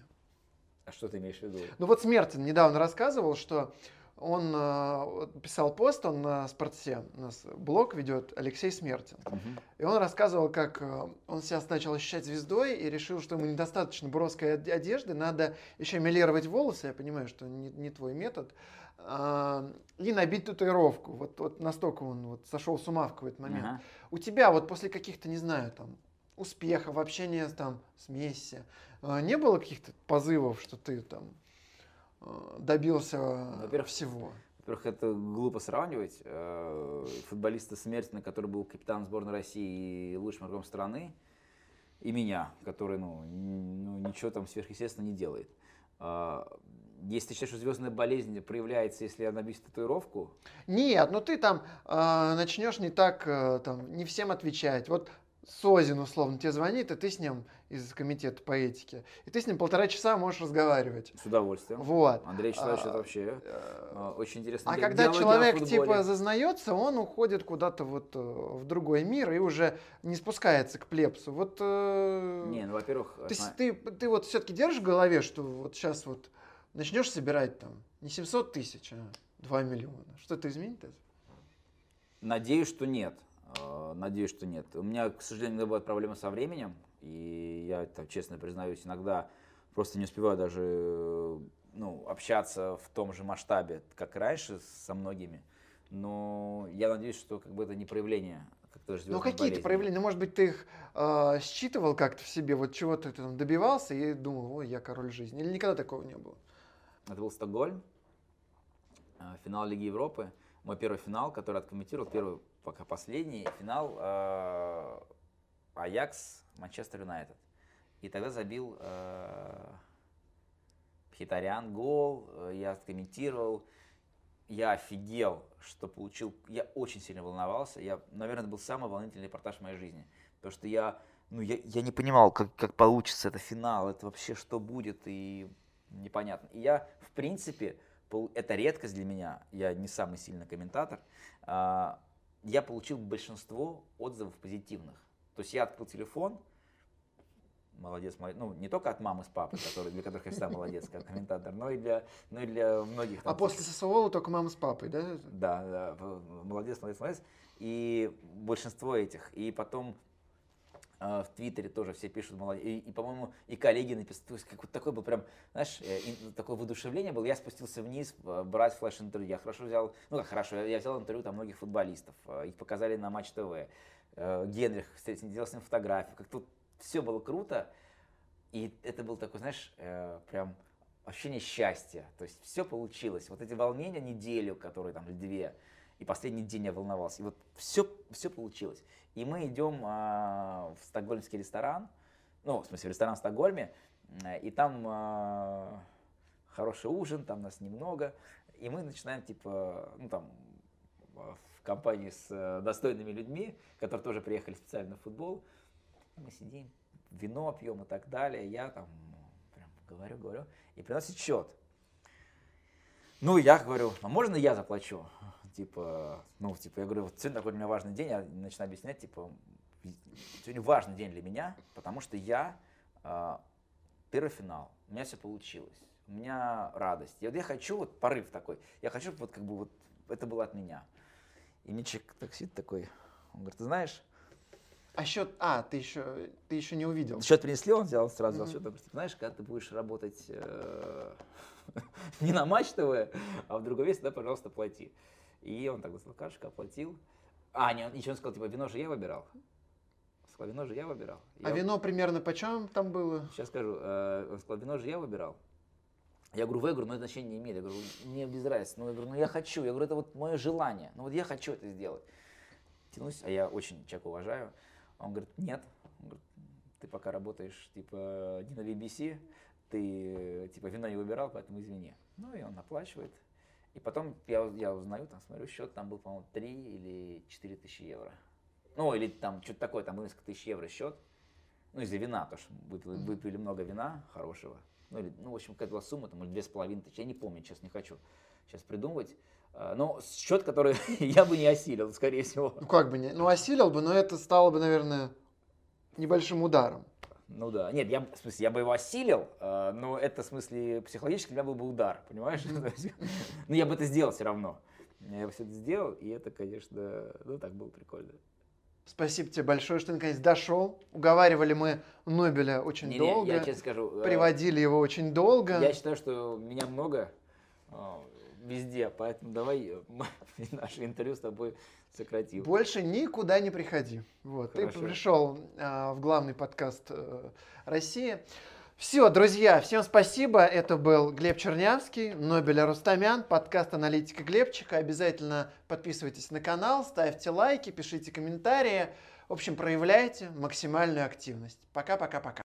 А что ты имеешь в виду? Ну вот Смертин недавно рассказывал, что он э, писал пост, он на Спорте, у нас блог ведет Алексей Смертин. Мгм. И он рассказывал, как э, он себя начал ощущать звездой и решил, что ему недостаточно броской од- одежды, надо еще милировать волосы, я понимаю, что не, не твой метод, а, и набить татуировку. Вот, вот настолько он вот сошел с ума в какой-то момент. Ага. У тебя вот после каких-то, не знаю, там, успехов, общения там, с Месси, э, не было каких-то позывов, что ты там добился Во-первых, всего? Во-первых, это глупо сравнивать. Э, Футболиста Смертина, который был капитаном сборной России и лучшим игроком страны, и меня, который ну, ну, ничего там сверхъестественно не делает. А, Если ты считаешь, что звездная болезнь проявляется, если я себе татуировку, Нет, ну ты там э, начнешь не так, э, там, не всем отвечать. Вот Созин, условно, тебе звонит, и ты с ним из комитета по этике, и ты с ним полтора часа можешь разговаривать. с удовольствием. Вот. Андрей Вячеславович, А, это вообще Э, э, очень интересно. А когда человек типа зазнается, он уходит куда-то вот э, в другой мир и уже не спускается к плепсу. Вот Не, ну, во-первых, ты, ты, ты вот все-таки держишь в голове, что вот сейчас вот начнешь собирать там не 700 тысяч, а 2 миллиона. Что это изменит это? Надеюсь, что нет. Э, Надеюсь, что нет. У меня, к сожалению, бывают проблемы со временем, и я, там, честно признаюсь, иногда просто не успеваю даже э, ну, общаться в том же масштабе, как раньше со многими. Но я надеюсь, что как бы это не проявление как Ну какие-то проявления, ну может быть ты их э, считывал как-то в себе, вот чего-то ты там добивался и думал, ой, я король жизни. Или никогда такого не было? Это был Стокгольм, э, финал Лиги Европы. мой первый финал, который откомментировал, первый, пока последний финал э, Аякс Манчестер Юнайтед. И тогда забил э, Хитарян гол, э, я откомментировал, я офигел, что получил, я очень сильно волновался, я, наверное, это был самый волнительный репортаж в моей жизни, потому что я, ну, я, я не понимал, как, как получится это финал, это вообще что будет, и непонятно. И я, в принципе, это редкость для меня, я не самый сильный комментатор, а, я получил большинство отзывов позитивных. То есть я открыл телефон, молодец, молодец. Ну, не только от мамы с папой, которые, для которых я всегда молодец, как комментатор, но и для, но и для многих. Там, а после Сосуола только мама с папой, да? Да, да, молодец, молодец, молодец. И большинство этих. И потом в Твиттере тоже все пишут молодец. И, и по-моему, и коллеги написали. То есть какой-то такой был прям, знаешь, э, такое воодушевление было. Я спустился вниз э, брать флеш-интервью. Я хорошо взял, ну как хорошо, я взял интервью там многих футболистов. Их показали на Матч ТВ. Генрих, делал с ним фотографию. Как тут все было круто, и это был такой, знаешь, э, прям ощущение счастья. То есть все получилось. Вот эти волнения неделю, которые там, две, и последний день я волновался. И вот все, все получилось. И мы идем а, в стокгольмский ресторан, ну, в смысле, ресторан в Стокгольме, и там а, хороший ужин, там нас немного, и мы начинаем, типа, ну, там, в компании с э, достойными людьми, которые тоже приехали специально на футбол, мы сидим, вино пьем и так далее. Я там прям говорю, говорю, и приносит счет. Ну, я говорю, а можно я заплачу? Типа, ну, типа, я говорю, вот сегодня такой для меня важный день, я начинаю объяснять, типа, сегодня важный день для меня, потому что я э, первый финал, у меня все получилось, у меня радость. И вот я хочу, вот порыв такой, я хочу, вот как бы вот это было от меня. И Мичик так сидит такой, он говорит, ты знаешь, а счет, а, ты еще, ты еще не увидел. Счет принесли, он взял сразу mm-hmm. счет. Говорит, знаешь, когда ты будешь работать э, не на Матч ТВ, а в другом месте, да, пожалуйста, плати. И он так достал карточку, оплатил. А, не, он еще он сказал, типа, вино же я выбирал. Сказал, вино же я выбирал. А вино примерно почем там было? Сейчас скажу. Э, он сказал, вино же я выбирал. Я говорю, вы, говорю, но это значения не имеет. Я говорю, мне без разницы. Ну, я говорю, ну я хочу. Я говорю, это вот мое желание. Ну вот я хочу это сделать. Тянусь, а я очень человека уважаю. Он говорит, нет, он говорит, ты пока работаешь типа не на BBC, ты типа вино не выбирал, поэтому извини. Ну и он оплачивает. И потом я, я узнаю, там смотрю счет, там был, по-моему, 3 или 4 тысячи евро. Ну, или там что-то такое, там несколько тысяч евро счет. Ну, из-за вина, потому что выпили, выпили много вина хорошего. Ну, или, ну, в общем, какая-то была сумма, там, две с половиной тысячи. Я не помню, сейчас не хочу сейчас придумывать. А, но счет, который я бы не осилил, скорее всего. Ну как бы не, ну осилил бы, но это стало бы, наверное, небольшим ударом. Ну да. Нет, я, в смысле, я бы его осилил, а, но это, в смысле, психологически для меня был бы удар, понимаешь? Ну я бы это сделал все равно. Я бы все это сделал, и это, конечно, ну так было прикольно. Спасибо тебе большое, что ты наконец дошел. Уговаривали мы Нобеля очень не, долго. Не, я честно скажу. Э, приводили его очень долго. Я считаю, что меня много а, везде, поэтому давай наше интервью с тобой сократим. Больше никуда не приходи. Вот, ты пришел э, в главный подкаст э, России. Все, друзья, всем спасибо. Это был Глеб Чернявский, Нобеля Рустамян, подкаст «Аналитика Глебчика». Обязательно подписывайтесь на канал, ставьте лайки, пишите комментарии. В общем, проявляйте максимальную активность. Пока-пока-пока.